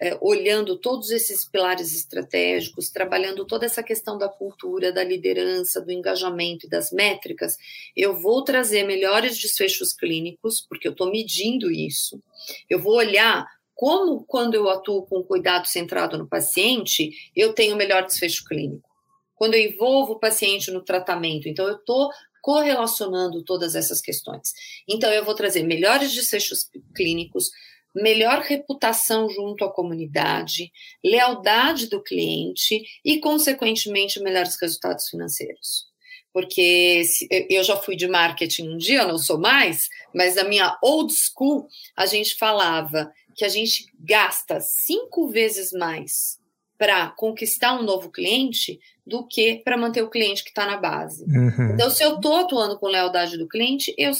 é, olhando todos esses pilares estratégicos, trabalhando toda essa questão da cultura, da liderança, do engajamento e das métricas, eu vou trazer melhores desfechos clínicos, porque eu estou medindo isso. Eu vou olhar como, quando eu atuo com cuidado centrado no paciente, eu tenho melhor desfecho clínico. Quando eu envolvo o paciente no tratamento, então eu estou correlacionando todas essas questões. Então, eu vou trazer melhores desfechos clínicos, melhor reputação junto à comunidade, lealdade do cliente e, consequentemente, melhores resultados financeiros. Porque eu já fui de marketing um dia, não sou mais, mas na minha old school, a gente falava que a gente gasta cinco vezes mais para conquistar um novo cliente do que para manter o cliente que está na base. Uhum. Então, se eu estou atuando com lealdade do cliente, eu,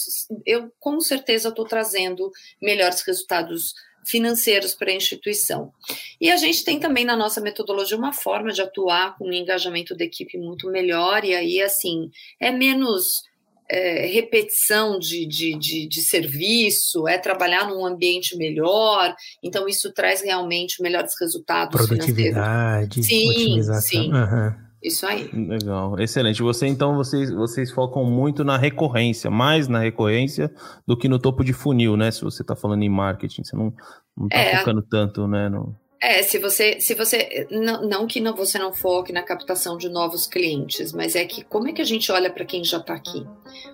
eu com certeza estou trazendo melhores resultados financeiros para a instituição. E a gente tem também na nossa metodologia uma forma de atuar com um engajamento da equipe muito melhor, e aí, assim, é menos é, repetição de, de, de, de, serviço, é trabalhar num ambiente melhor, então isso traz realmente melhores resultados Produtividade, sim, otimização. Sim, uhum. Isso aí. Legal, excelente. Você então vocês, vocês focam muito na recorrência, mais na recorrência do que no topo de funil, né? Se você está falando em marketing, você não, não tá é, focando tanto, né? No... É, se você, se você não, não que não, você não foque na captação de novos clientes, mas é que como é que a gente olha para quem já está aqui?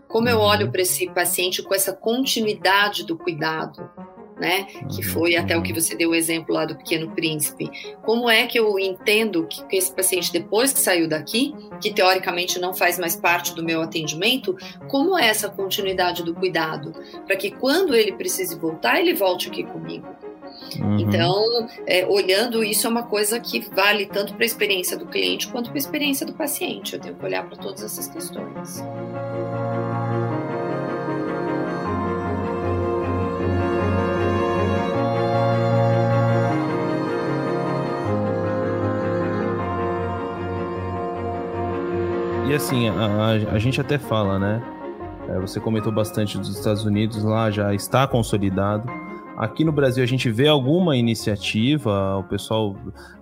Como eu olho uhum. para esse paciente com essa continuidade do cuidado, né? Que uhum. foi até o que você deu o exemplo lá do Pequeno Príncipe. Como é que eu entendo que, que esse paciente depois que saiu daqui, que teoricamente não faz mais parte do meu atendimento, como é essa continuidade do cuidado, para que quando ele precise voltar, ele volte aqui comigo. Uhum. Então, é, olhando isso é uma coisa que vale tanto para a experiência do cliente quanto para a experiência do paciente. Eu tenho que olhar para todas essas questões. E assim, a, a gente até fala, né? É, você comentou bastante dos Estados Unidos, lá já está consolidado. Aqui no Brasil a gente vê alguma iniciativa, o pessoal,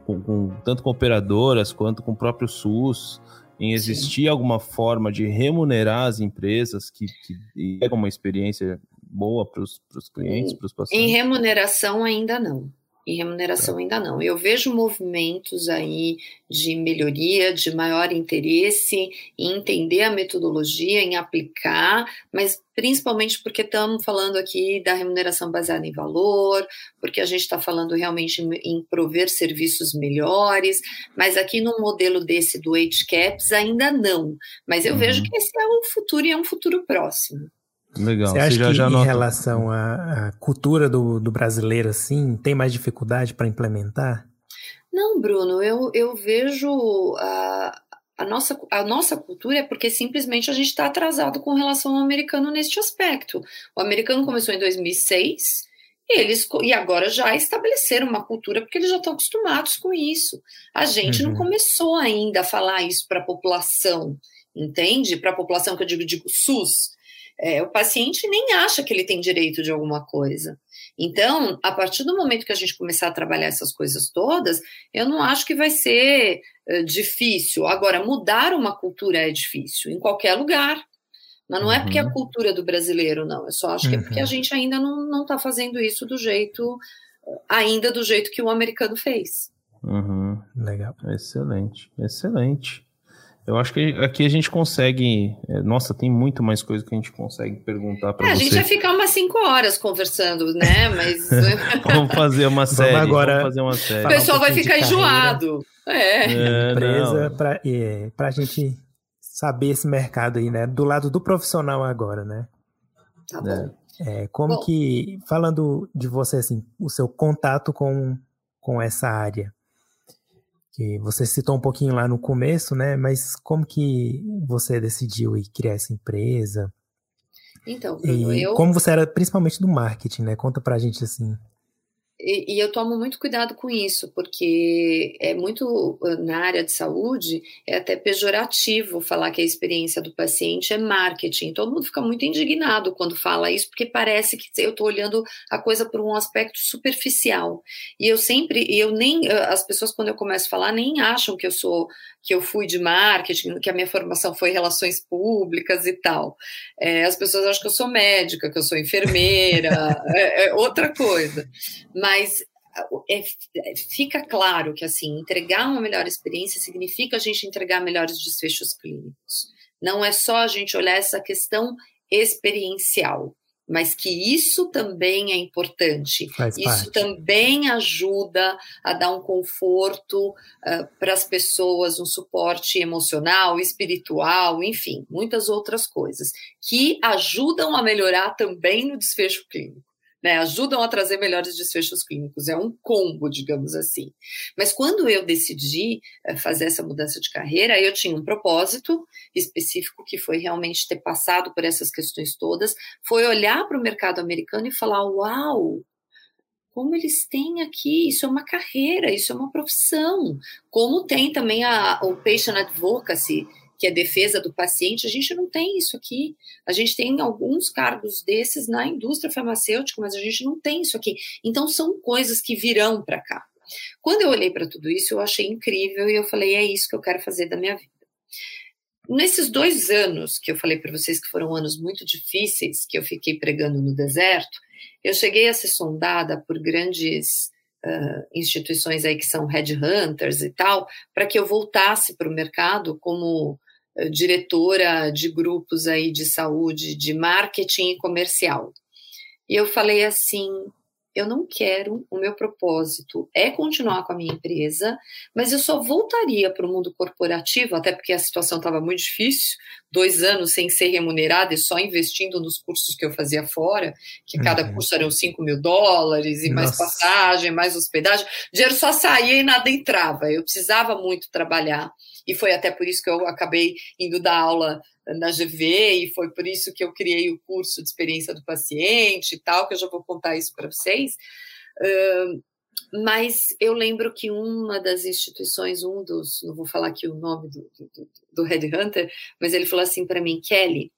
com, com, tanto com operadoras quanto com o próprio SUS, em existir Sim. alguma forma de remunerar as empresas que, que pegam uma experiência boa para os clientes, para os pacientes? Em remuneração ainda não. Em remuneração ainda não. Eu vejo movimentos aí de melhoria, de maior interesse em entender a metodologia, em aplicar, mas principalmente porque estamos falando aqui da remuneração baseada em valor, porque a gente está falando realmente em, prover serviços melhores, mas aqui no modelo desse do HCAPS ainda não. Mas eu uhum. vejo que esse é o futuro e é um futuro próximo. Legal. Você acha Você já, que já em relação à, à cultura do, do, brasileiro, assim, tem mais dificuldade para implementar? Não, Bruno, eu, eu vejo a, a, nossa, a nossa cultura é porque simplesmente a gente está atrasado com relação ao americano neste aspecto. O americano começou em 2006 e eles e agora já estabeleceram uma cultura porque eles já estão acostumados com isso. A gente uhum. não começou ainda a falar isso para a população, entende? Para a população que eu digo, digo SUS é, o paciente nem acha que ele tem direito de alguma coisa. Então, a partir do momento que a gente começar a trabalhar essas coisas todas, eu não acho que vai ser uh, difícil. Agora, mudar uma cultura é difícil, em qualquer lugar. Mas não uhum. é porque é a uhum. cultura do brasileiro, não. Eu só acho que é porque a uhum. gente ainda não está fazendo isso do jeito, ainda do jeito que o americano fez. Uhum. Legal. Excelente, excelente. Eu acho que aqui a gente consegue. É, nossa, tem muito mais coisa que a gente consegue perguntar para é, você. A gente vai ficar umas 5 horas conversando, né? Mas. vamos fazer uma série. Vamos agora vamos fazer uma série. O pessoal um vai ficar enjoado. É. é empresa para é, a gente saber esse mercado aí, né? Do lado do profissional agora, né? Tá bom. É, como bom. que, falando de você, assim, o seu contato com, com essa área, que você citou um pouquinho lá no começo, né? Mas como que você decidiu criar essa empresa? Então, Bruno, e eu... como você era principalmente do marketing, né? Conta pra gente assim. E, e, eu tomo muito cuidado com isso, porque é muito na área de saúde, é até pejorativo falar que a experiência do paciente é marketing. Todo mundo fica muito indignado quando fala isso, porque parece que eu estou olhando a coisa por um aspecto superficial. E eu sempre, eu nem, as pessoas quando eu começo a falar nem acham que eu sou, que eu fui de marketing, que a minha formação foi relações públicas e tal. É, as pessoas acham que eu sou médica, que eu sou enfermeira, é, é outra coisa. É, é, fica claro que assim entregar uma melhor experiência significa a gente entregar melhores desfechos clínicos. Não é só a gente olhar essa questão experiencial, mas que isso também é importante. Faz isso parte. também ajuda a dar um conforto uh, para as pessoas, um suporte emocional, espiritual, enfim, muitas outras coisas que ajudam a melhorar também no desfecho clínico né, ajudam a trazer melhores desfechos clínicos. É um combo, digamos assim. Mas quando eu decidi eh, fazer essa mudança de carreira, eu tinha um propósito específico que foi realmente ter passado por essas questões todas, foi olhar para o mercado americano e falar: uau! Como eles têm aqui, isso é uma carreira, isso é uma profissão. Como tem também a, o patient advocacy, que é defesa do paciente, a gente não tem isso aqui. A gente tem alguns cargos desses na indústria farmacêutica, mas a gente não tem isso aqui. Então, são coisas que virão para cá. Quando eu olhei para tudo isso, eu achei incrível e eu falei: é isso que eu quero fazer da minha vida. Nesses dois anos que eu falei para vocês que foram anos muito difíceis, que eu fiquei pregando no deserto, eu cheguei a ser sondada por grandes uh, instituições aí que são headhunters e tal, para que eu voltasse para o mercado como diretora de grupos aí de saúde, de marketing e comercial. E eu falei assim: eu não quero, o meu propósito é continuar com a minha empresa, mas eu só voltaria para o mundo corporativo, até porque a situação estava muito difícil, dois anos sem ser remunerada e só investindo nos cursos que eu fazia fora, que cada uhum. curso eram 5 mil dólares, e Nossa. mais passagem, mais hospedagem, o dinheiro só saía e nada entrava, eu precisava muito trabalhar e foi até por isso que eu acabei indo dar aula na GV, e foi por isso que eu criei o curso de experiência do paciente e tal, que eu já vou contar isso para vocês. Uh, mas eu lembro que uma das instituições, um dos, não vou falar aqui o nome do, do, do Headhunter, mas ele falou assim para mim, Kelly,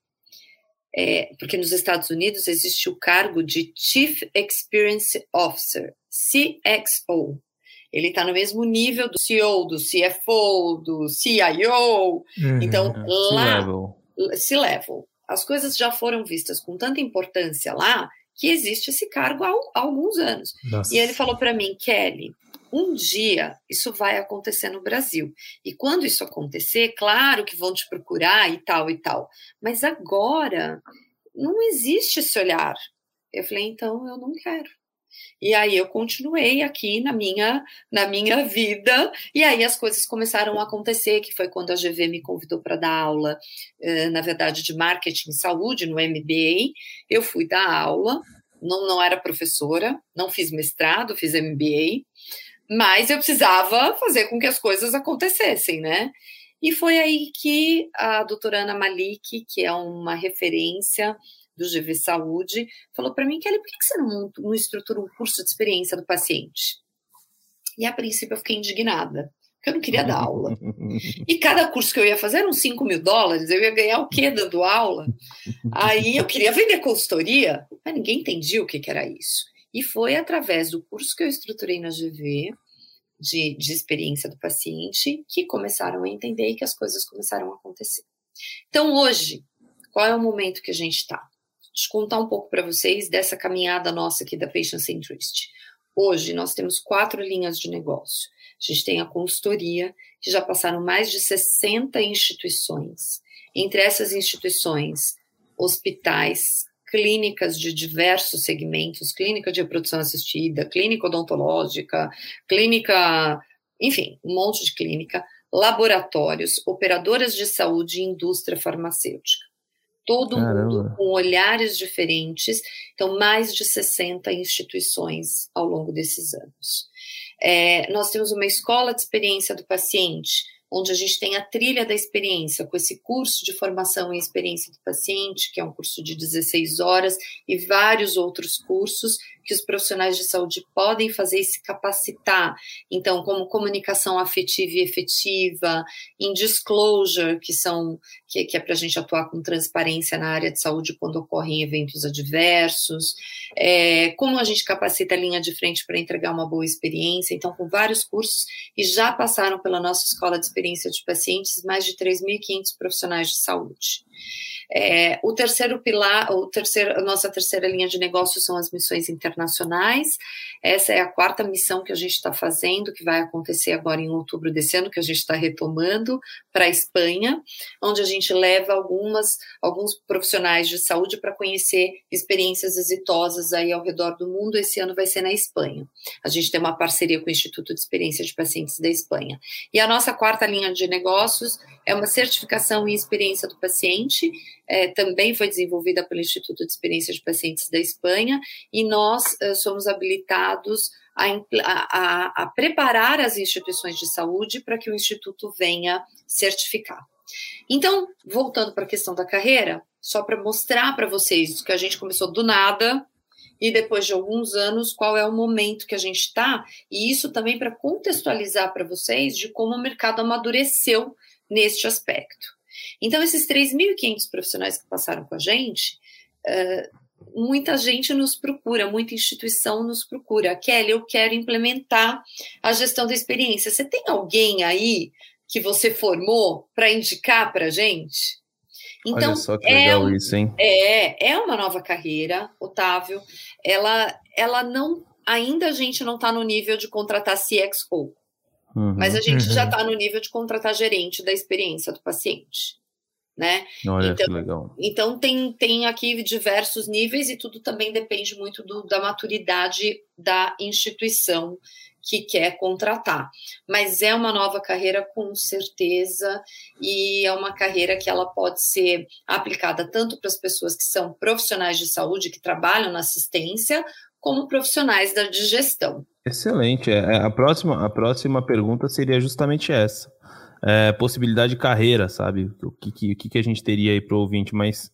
é, porque nos Estados Unidos existe o cargo de Chief Experience Officer, CXO, ele está no mesmo nível do CEO, do CFO, do CIO. Uhum, então, lá, C-level. As coisas já foram vistas com tanta importância lá que existe esse cargo há, há alguns anos. Nossa. E ele falou para mim, Kelly, um dia isso vai acontecer no Brasil. E quando isso acontecer, claro que vão te procurar e tal e tal. Mas agora não existe esse olhar. Eu falei, então eu não quero. E aí eu continuei aqui na minha na minha vida e aí as coisas começaram a acontecer, que foi quando a GV me convidou para dar aula, eh, na verdade de marketing e saúde no MBA. Eu fui dar aula, não não era professora, não fiz mestrado, fiz MBA, mas eu precisava fazer com que as coisas acontecessem, né? E foi aí que a doutora Ana Malik, que é uma referência do GV Saúde, falou para mim, Kelly, por que você não, não estrutura um curso de experiência do paciente? E a princípio eu fiquei indignada, porque eu não queria dar aula. E cada curso que eu ia fazer eram 5 mil dólares, eu ia ganhar o quê dando aula? Aí eu queria vender consultoria, mas ninguém entendia o que, que era isso. E foi através do curso que eu estruturei na GV, de, de experiência do paciente, que começaram a entender e que as coisas começaram a acontecer. Então, hoje, qual é o momento que a gente está? Eu contar um pouco para vocês dessa caminhada nossa aqui da Patient Centrist. Hoje nós temos quatro linhas de negócio. A gente tem a consultoria, que já passaram mais de 60 instituições. Entre essas instituições, hospitais, clínicas de diversos segmentos, clínica de reprodução assistida, clínica odontológica, clínica, enfim, um monte de clínica, laboratórios, operadoras de saúde e indústria farmacêutica todo Caramba. mundo com olhares diferentes, então mais de 60 instituições ao longo desses anos. É, nós temos uma escola de experiência do paciente, onde a gente tem a trilha da experiência, com esse curso de formação em experiência do paciente, que é um curso de 16 horas, e vários outros cursos que os profissionais de saúde podem fazer e se capacitar. Então, como comunicação afetiva e efetiva, em disclosure, que são que, que é para a gente atuar com transparência na área de saúde quando ocorrem eventos adversos, é, como a gente capacita a linha de frente para entregar uma boa experiência. Então, com vários cursos, e já passaram pela nossa escola de experiência de pacientes mais de 3.500 profissionais de saúde. É, o terceiro pilar, o terceiro, a nossa terceira linha de negócio são as missões internacionais. Essa é a quarta missão que a gente está fazendo, que vai acontecer agora em outubro desse ano, que a gente está retomando para a Espanha, onde a gente leva algumas, alguns profissionais de saúde para conhecer experiências exitosas aí ao redor do mundo. Esse ano vai ser na Espanha. A gente tem uma parceria com o Instituto de Experiência de Pacientes da Espanha. E a nossa quarta linha de negócios é uma certificação em experiência do paciente, é, também foi desenvolvida pelo Instituto de Experiência de Pacientes da Espanha, e nós é, somos habilitados a, a, a preparar as instituições de saúde para que o Instituto venha certificar. Então, voltando para a questão da carreira, só para mostrar para vocês que a gente começou do nada e depois de alguns anos qual é o momento que a gente está, e isso também para contextualizar para vocês de como o mercado amadureceu neste aspecto. Então, esses 3.500 profissionais que passaram com a gente, uh, muita gente nos procura, muita instituição nos procura. Kelly, eu quero implementar a gestão da experiência. Você tem alguém aí que você formou para indicar para a gente? Então, Olha só que legal é, isso, hein? É, é uma nova carreira, Otávio. Ela, ela não, ainda a gente não está no nível de contratar CXO. Uhum, mas a gente uhum. já está no nível de contratar gerente da experiência do paciente. Né? Olha então, que legal. Então tem, tem aqui diversos níveis e tudo também depende muito do, da maturidade da instituição que quer contratar. Mas é uma nova carreira com certeza e é uma carreira que ela pode ser aplicada tanto para as pessoas que são profissionais de saúde que trabalham na assistência, como profissionais da digestão. Excelente. É, é, a, próxima, a próxima pergunta seria justamente essa. É, possibilidade de carreira, sabe? O que, que, que a gente teria aí para o ouvinte, mas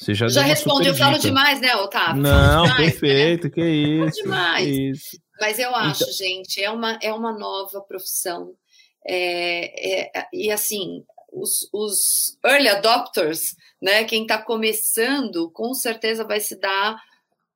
você já, já responde, eu falo demais, né, Otávio? Não, demais, perfeito, né? que isso. demais. Que isso. Mas eu acho, então... gente, é uma, é uma nova profissão. É, é, e assim, os, os early adopters, né, quem está começando, com certeza vai se dar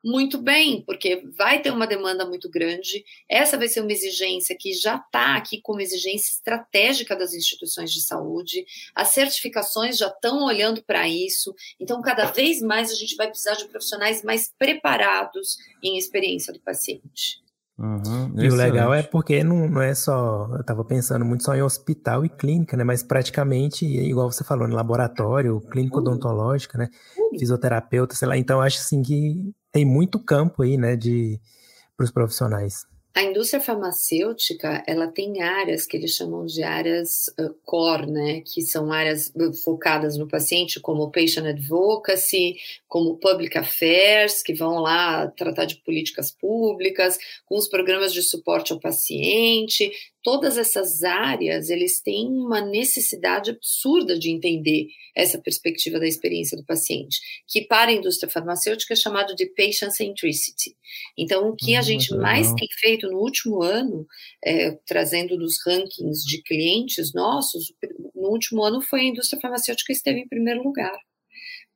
muito bem, porque vai ter uma demanda muito grande. Essa vai ser uma exigência que já está aqui como exigência estratégica das instituições de saúde. As certificações já estão olhando para isso. Então, cada vez mais a gente vai precisar de profissionais mais preparados em experiência do paciente. Uhum, e o legal é porque não, não é só. Eu estava pensando muito só em hospital e clínica, né? Mas praticamente, igual você falou, no laboratório, clínico odontológica, né? Fisioterapeuta, sei lá. Então, acho assim que tem muito campo aí, né, de para os profissionais. A indústria farmacêutica, ela tem áreas que eles chamam de áreas core, né, que são áreas focadas no paciente, como patient advocacy, como public affairs, que vão lá tratar de políticas públicas, com os programas de suporte ao paciente. Todas essas áreas, eles têm uma necessidade absurda de entender essa perspectiva da experiência do paciente, que para a indústria farmacêutica é chamado de patient centricity. Então, o que a hum, gente mais tem feito no último ano, é, trazendo nos rankings de clientes nossos, no último ano foi a indústria farmacêutica que esteve em primeiro lugar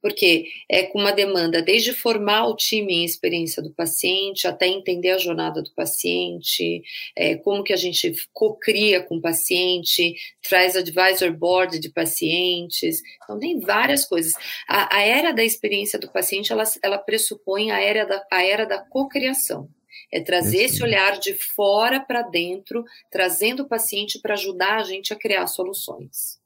porque é com uma demanda desde formar o time em experiência do paciente, até entender a jornada do paciente, é, como que a gente cocria com o paciente, traz advisor board de pacientes, então tem várias coisas. A, a era da experiência do paciente, ela, ela pressupõe a era da, a era da cocriação. É trazer esse olhar de fora para dentro, trazendo o paciente para ajudar a gente a criar soluções.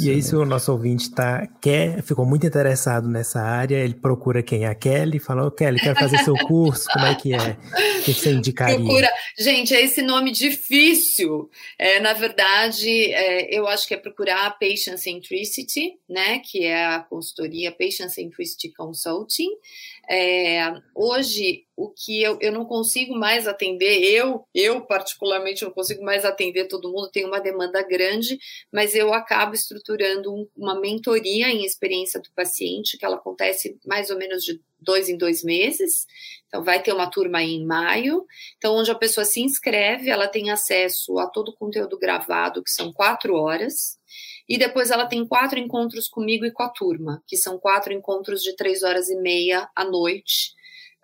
E aí, se o nosso ouvinte tá, quer, ficou muito interessado nessa área, ele procura quem? A Kelly? Falou, oh, Kelly, quero fazer seu curso, como é que é? O que você indicaria? Procura. Gente, é esse nome difícil. É, na verdade, é, eu acho que é procurar a Patient Centricity, né? Que é a consultoria Patient Centricity Consulting. É, hoje, o que eu, eu não consigo mais atender, eu, eu particularmente não consigo mais atender todo mundo, tem uma demanda grande, mas eu acabo estruturando um, uma mentoria em experiência do paciente, que ela acontece mais ou menos de dois em dois meses. Então, vai ter uma turma em maio, então, onde a pessoa se inscreve, ela tem acesso a todo o conteúdo gravado, que são quatro horas, e depois ela tem quatro encontros comigo e com a turma, que são quatro encontros de três horas e meia à noite,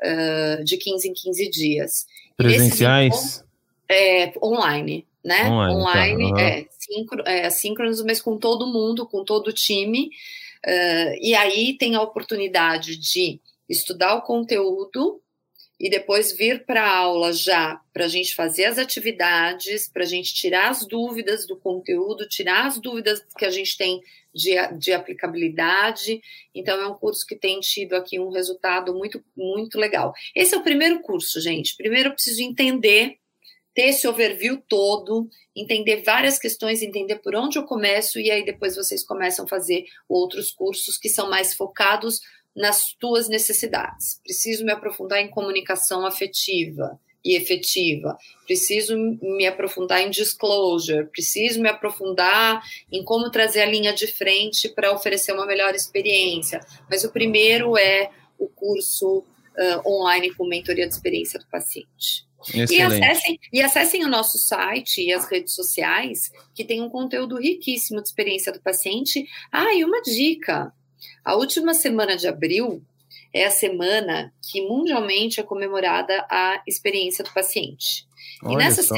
uh, de 15 em 15 dias. Presenciais? É, online, né? Online, online tá. uhum. é, síncro, é síncronos, mas com todo mundo, com todo o time. Uh, e aí tem a oportunidade de estudar o conteúdo e depois vir para a aula já para a gente fazer as atividades, para a gente tirar as dúvidas do conteúdo, tirar as dúvidas que a gente tem de, de aplicabilidade. Então, é um curso que tem tido aqui um resultado muito, muito legal. Esse é o primeiro curso, gente. Primeiro, eu preciso entender, ter esse overview todo, entender várias questões, entender por onde eu começo, e aí depois vocês começam a fazer outros cursos que são mais focados nas tuas necessidades. Preciso me aprofundar em comunicação afetiva e efetiva. Preciso me aprofundar em disclosure, preciso me aprofundar em como trazer a linha de frente para oferecer uma melhor experiência. Mas o primeiro é o curso uh, online com mentoria de experiência do paciente. E acessem, e acessem o nosso site e as redes sociais, que tem um conteúdo riquíssimo de experiência do paciente. Ah, e uma dica: a última semana de abril é a semana que mundialmente é comemorada a experiência do paciente. e nessa, se...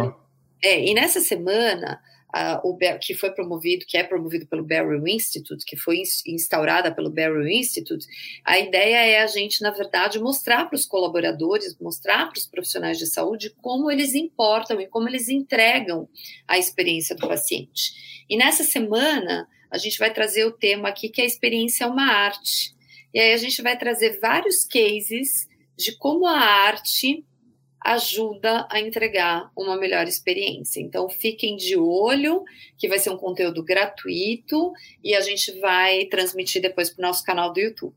é, e nessa semana, uh, o que foi promovido, que é promovido pelo Barrow Institute, que foi instaurada pelo Barrow Institute, a ideia é a gente, na verdade, mostrar para os colaboradores, mostrar para os profissionais de saúde como eles importam e como eles entregam a experiência do paciente. E nessa semana, a gente vai trazer o tema aqui que a experiência é uma arte. E aí a gente vai trazer vários cases de como a arte ajuda a entregar uma melhor experiência. Então, fiquem de olho, que vai ser um conteúdo gratuito e a gente vai transmitir depois para o nosso canal do YouTube.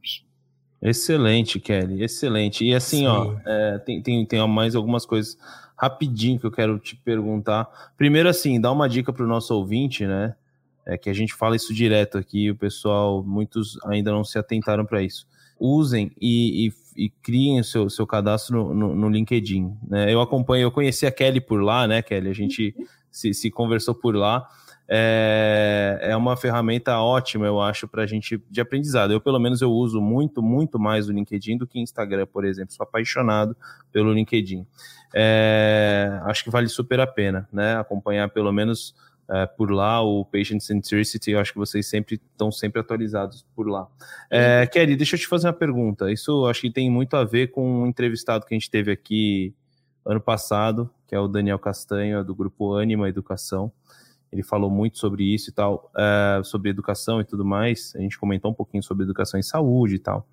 Excelente, Kelly, excelente. E assim, Sim. ó, é, tem, tem, tem mais algumas coisas rapidinho que eu quero te perguntar. Primeiro, assim, dá uma dica para o nosso ouvinte, né? É que a gente fala isso direto aqui, o pessoal, muitos ainda não se atentaram para isso. Usem e, e, e, criem o seu, seu cadastro no, no, LinkedIn. Né? Eu acompanho, eu conheci a Kelly por lá, né, Kelly? A gente se, se conversou por lá. É, é uma ferramenta ótima, eu acho, para a gente de aprendizado. Eu, pelo menos, eu uso muito, muito mais o LinkedIn do que Instagram, por exemplo. Sou apaixonado pelo LinkedIn. É, acho que vale super a pena, né? Acompanhar pelo menos é, por lá, o Patient Centricity, eu acho que vocês sempre estão sempre atualizados por lá. É, Kelly, deixa eu te fazer uma pergunta. Isso acho que tem muito a ver com um entrevistado que a gente teve aqui ano passado, que é o Daniel Castanho, do grupo Anima Educação. Ele falou muito sobre isso e tal, é, sobre educação e tudo mais. A gente comentou um pouquinho sobre educação em saúde e tal.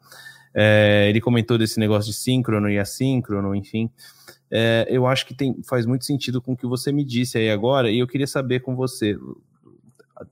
É, ele comentou desse negócio de síncrono e assíncrono, enfim é, eu acho que tem, faz muito sentido com o que você me disse aí agora, e eu queria saber com você.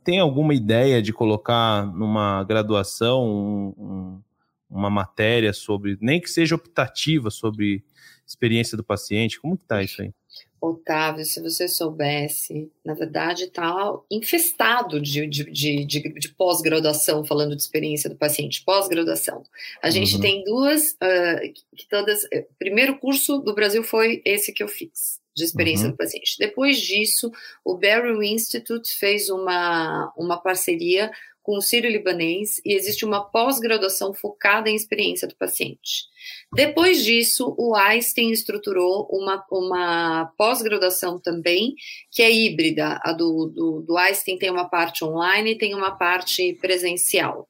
Tem alguma ideia de colocar numa graduação um, um, uma matéria sobre, nem que seja optativa, sobre experiência do paciente? Como que tá isso aí? Otávio, se você soubesse, na verdade está infestado de, de, de, de, de pós-graduação, falando de experiência do paciente, pós-graduação. A gente uhum. tem duas, uh, que todas, eh, primeiro curso do Brasil foi esse que eu fiz, de experiência uhum. do paciente. Depois disso, o Barrow Institute fez uma, uma parceria com o Sírio-Libanês e existe uma pós-graduação focada em experiência do paciente. Depois disso, o Einstein estruturou uma, uma pós-graduação também, que é híbrida. A do, do, do Einstein tem uma parte online e tem uma parte presencial.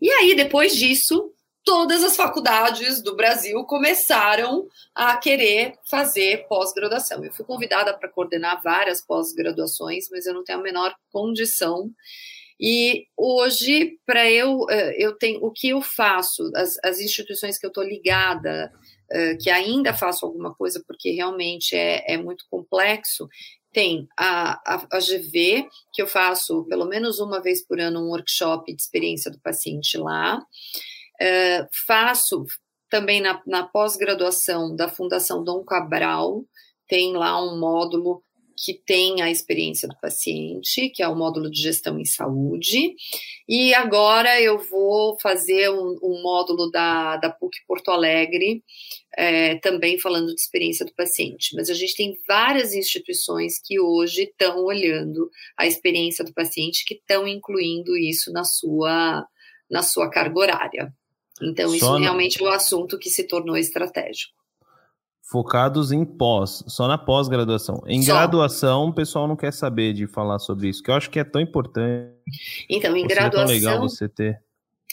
E aí, depois disso, todas as faculdades do Brasil começaram a querer fazer pós-graduação. Eu fui convidada para coordenar várias pós-graduações, mas eu não tenho a menor condição e hoje, para eu, eh, eu tenho o que eu faço, as, as instituições que eu estou ligada, eh, que ainda faço alguma coisa, porque realmente é, é muito complexo, tem a, a, a, GV, que eu faço pelo menos uma vez por ano um workshop de experiência do paciente lá. Uh, faço também na, na pós-graduação da Fundação Dom Cabral, tem lá um módulo que tem a experiência do paciente, que é o módulo de gestão em saúde. E agora eu vou fazer um, um módulo da, da PUC Porto Alegre, é, também falando de experiência do paciente. Mas a gente tem várias instituições que hoje estão olhando a experiência do paciente, que estão incluindo isso na sua, na sua carga horária. Então, Só isso realmente é o um assunto que se tornou estratégico focados em pós, só na pós-graduação. Em só. graduação, o pessoal não quer saber de falar sobre isso, que eu acho que é tão importante. Então, em graduação. É tão legal você ter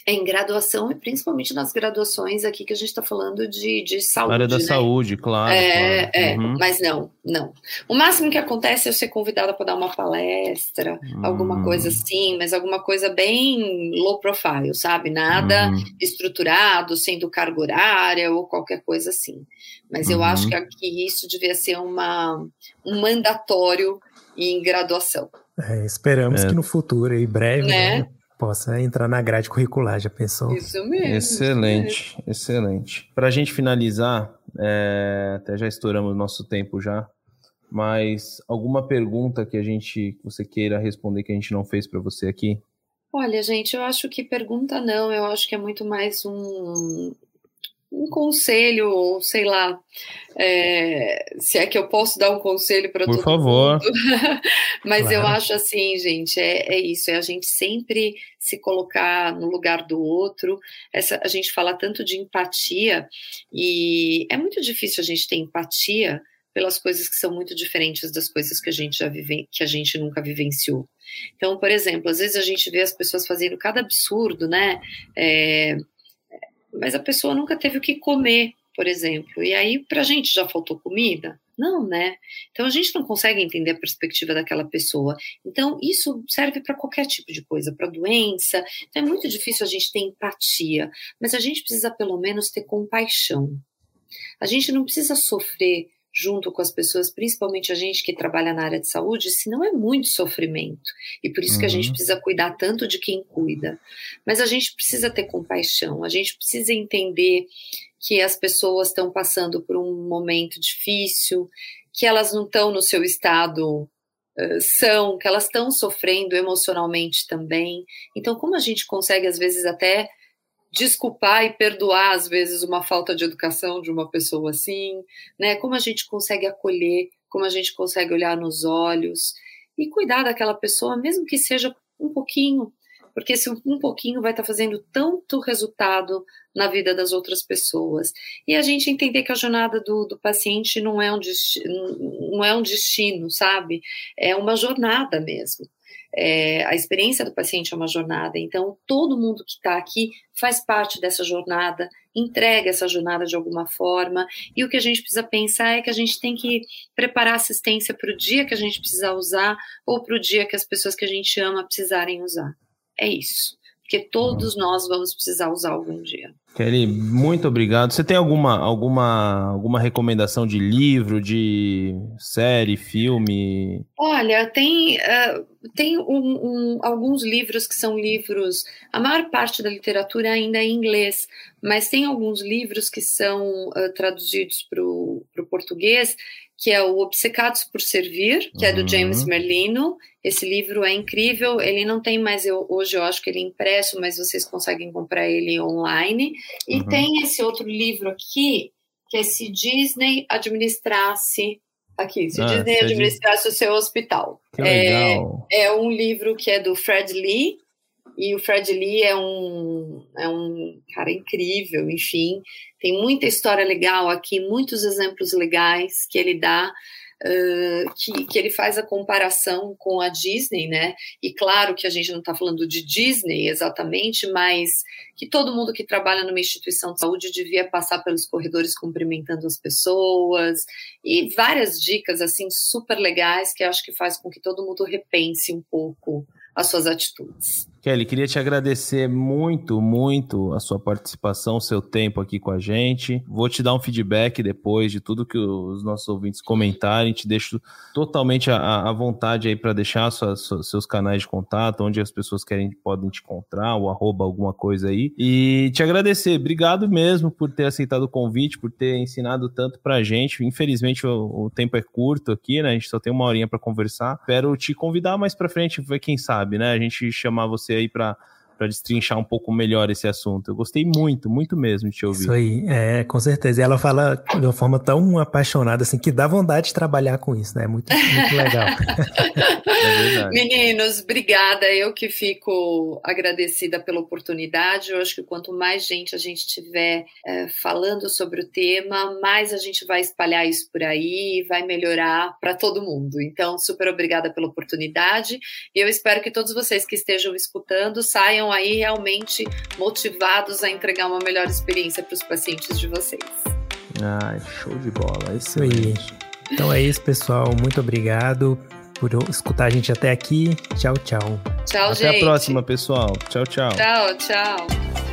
em graduação e principalmente nas graduações aqui que a gente está falando de, de saúde. área da né? saúde, claro. É, claro. é uhum. mas não, não. O máximo que acontece é eu ser convidada para dar uma palestra, uhum. alguma coisa assim, mas alguma coisa bem low profile, sabe? Nada uhum. estruturado, sendo carga horária ou qualquer coisa assim. Mas eu acho uhum. que aqui isso devia ser uma, um mandatório em graduação. É, esperamos é. que no futuro, em breve, né? né? Possa entrar na grade curricular, já pensou? Isso mesmo. Excelente, isso mesmo. excelente. Para a gente finalizar, é, até já estouramos nosso tempo já, mas alguma pergunta que a gente, que você queira responder que a gente não fez para você aqui? Olha, gente, eu acho que pergunta não, eu acho que é muito mais um, um conselho, ou sei lá, é, se é que eu posso dar um conselho para todo favor. mundo. Mas claro. eu acho assim, gente, é, é, isso, é a gente sempre se colocar no lugar do outro. Essa, a gente fala tanto de empatia, e é muito difícil a gente ter empatia pelas coisas que são muito diferentes das coisas que a gente já vive, que a gente nunca vivenciou. Então, por exemplo, às vezes a gente vê as pessoas fazendo cada absurdo, né? É, mas a pessoa nunca teve o que comer, por exemplo. E aí, para a gente já faltou comida? Não, né? Então a gente não consegue entender a perspectiva daquela pessoa. Então isso serve para qualquer tipo de coisa, para doença. Então é muito difícil a gente ter empatia, mas a gente precisa pelo menos ter compaixão. A gente não precisa sofrer junto com as pessoas, principalmente a gente que trabalha na área de saúde, senão é muito sofrimento. E por isso uhum. que a gente uhum. precisa cuidar tanto de quem cuida. Mas a gente precisa ter compaixão, a gente precisa entender que as pessoas estão passando por um momento difícil, que elas não estão no seu estado uh, são, que elas estão sofrendo emocionalmente também. Então, como a gente consegue, às vezes, até desculpar e perdoar às vezes uma falta de educação de uma pessoa assim, né? Como a gente consegue acolher, como a gente consegue olhar nos olhos e cuidar daquela pessoa, mesmo que seja um pouquinho, porque esse um pouquinho vai estar tá fazendo tanto resultado na vida das outras pessoas. E a gente entender que a jornada do, do paciente não é, um destino, não é um destino, sabe? É uma jornada mesmo. É, a experiência do paciente é uma jornada, então todo mundo que está aqui faz parte dessa jornada, entrega essa jornada de alguma forma, e o que a gente precisa pensar é que a gente tem que preparar assistência para o dia que a gente precisar usar ou para o dia que as pessoas que a gente ama precisarem usar. É isso porque todos nós vamos precisar usar algum dia. Kelly, muito obrigado. Você tem alguma, alguma, alguma recomendação de livro, de série, filme? Olha, tem, uh, tem um, um, alguns livros que são livros. A maior parte da literatura ainda é em inglês, mas tem alguns livros que são uh, traduzidos para o português que é o Obcecados por Servir, que uhum. é do James uhum. Merlino. Esse livro é incrível. Ele não tem mais eu, hoje, eu acho que ele é impresso, mas vocês conseguem comprar ele online. E uhum. tem esse outro livro aqui, que é Se Disney Administrasse aqui, se ah, Disney administrasse o seu hospital. É, é, um livro que é do Fred Lee, e o Fred Lee é um, é um cara incrível, enfim. Tem muita história legal aqui, muitos exemplos legais que ele dá. Uh, que, que, ele faz a comparação com a Disney, né? E claro que a gente não está falando de Disney exatamente, mas que todo mundo que trabalha numa instituição de saúde devia passar pelos corredores cumprimentando as pessoas e várias dicas assim super legais que acho que faz com que todo mundo repense um pouco as suas atitudes. Kelly, queria te agradecer muito, muito a sua participação, seu tempo aqui com a gente. Vou te dar um feedback depois de tudo que os nossos ouvintes comentarem. Te deixo totalmente à, vontade aí para deixar suas, seus canais de contato, onde as pessoas querem podem te encontrar, o arroba alguma coisa aí. E te agradecer. Obrigado mesmo por ter aceitado o convite, por ter ensinado tanto pra gente. Infelizmente o, o tempo é curto aqui, né? A gente só tem uma horinha para conversar. Espero te convidar mais para frente, quem sabe, né? A gente chamar você aí para para destrinchar um pouco melhor esse assunto. Eu gostei muito, muito mesmo de te ouvir. Isso aí, é, com certeza. E ela fala de uma forma tão apaixonada, assim, que dá vontade de trabalhar com isso, né? Muito, muito legal. é Meninos, obrigada. Eu que fico agradecida pela oportunidade. Eu acho que quanto mais gente a gente tiver é, falando sobre o tema, mais a gente vai espalhar isso por aí e vai melhorar para todo mundo. Então, super obrigada pela oportunidade. E eu espero que todos vocês que estejam escutando saiam aí realmente motivados a entregar uma melhor experiência para os pacientes de vocês. Ai, show de bola, excelente. Então é isso, pessoal. Muito obrigado por escutar a gente até aqui. Tchau, tchau. Tchau, até gente. Até a próxima, pessoal. Tchau, tchau. Tchau, tchau.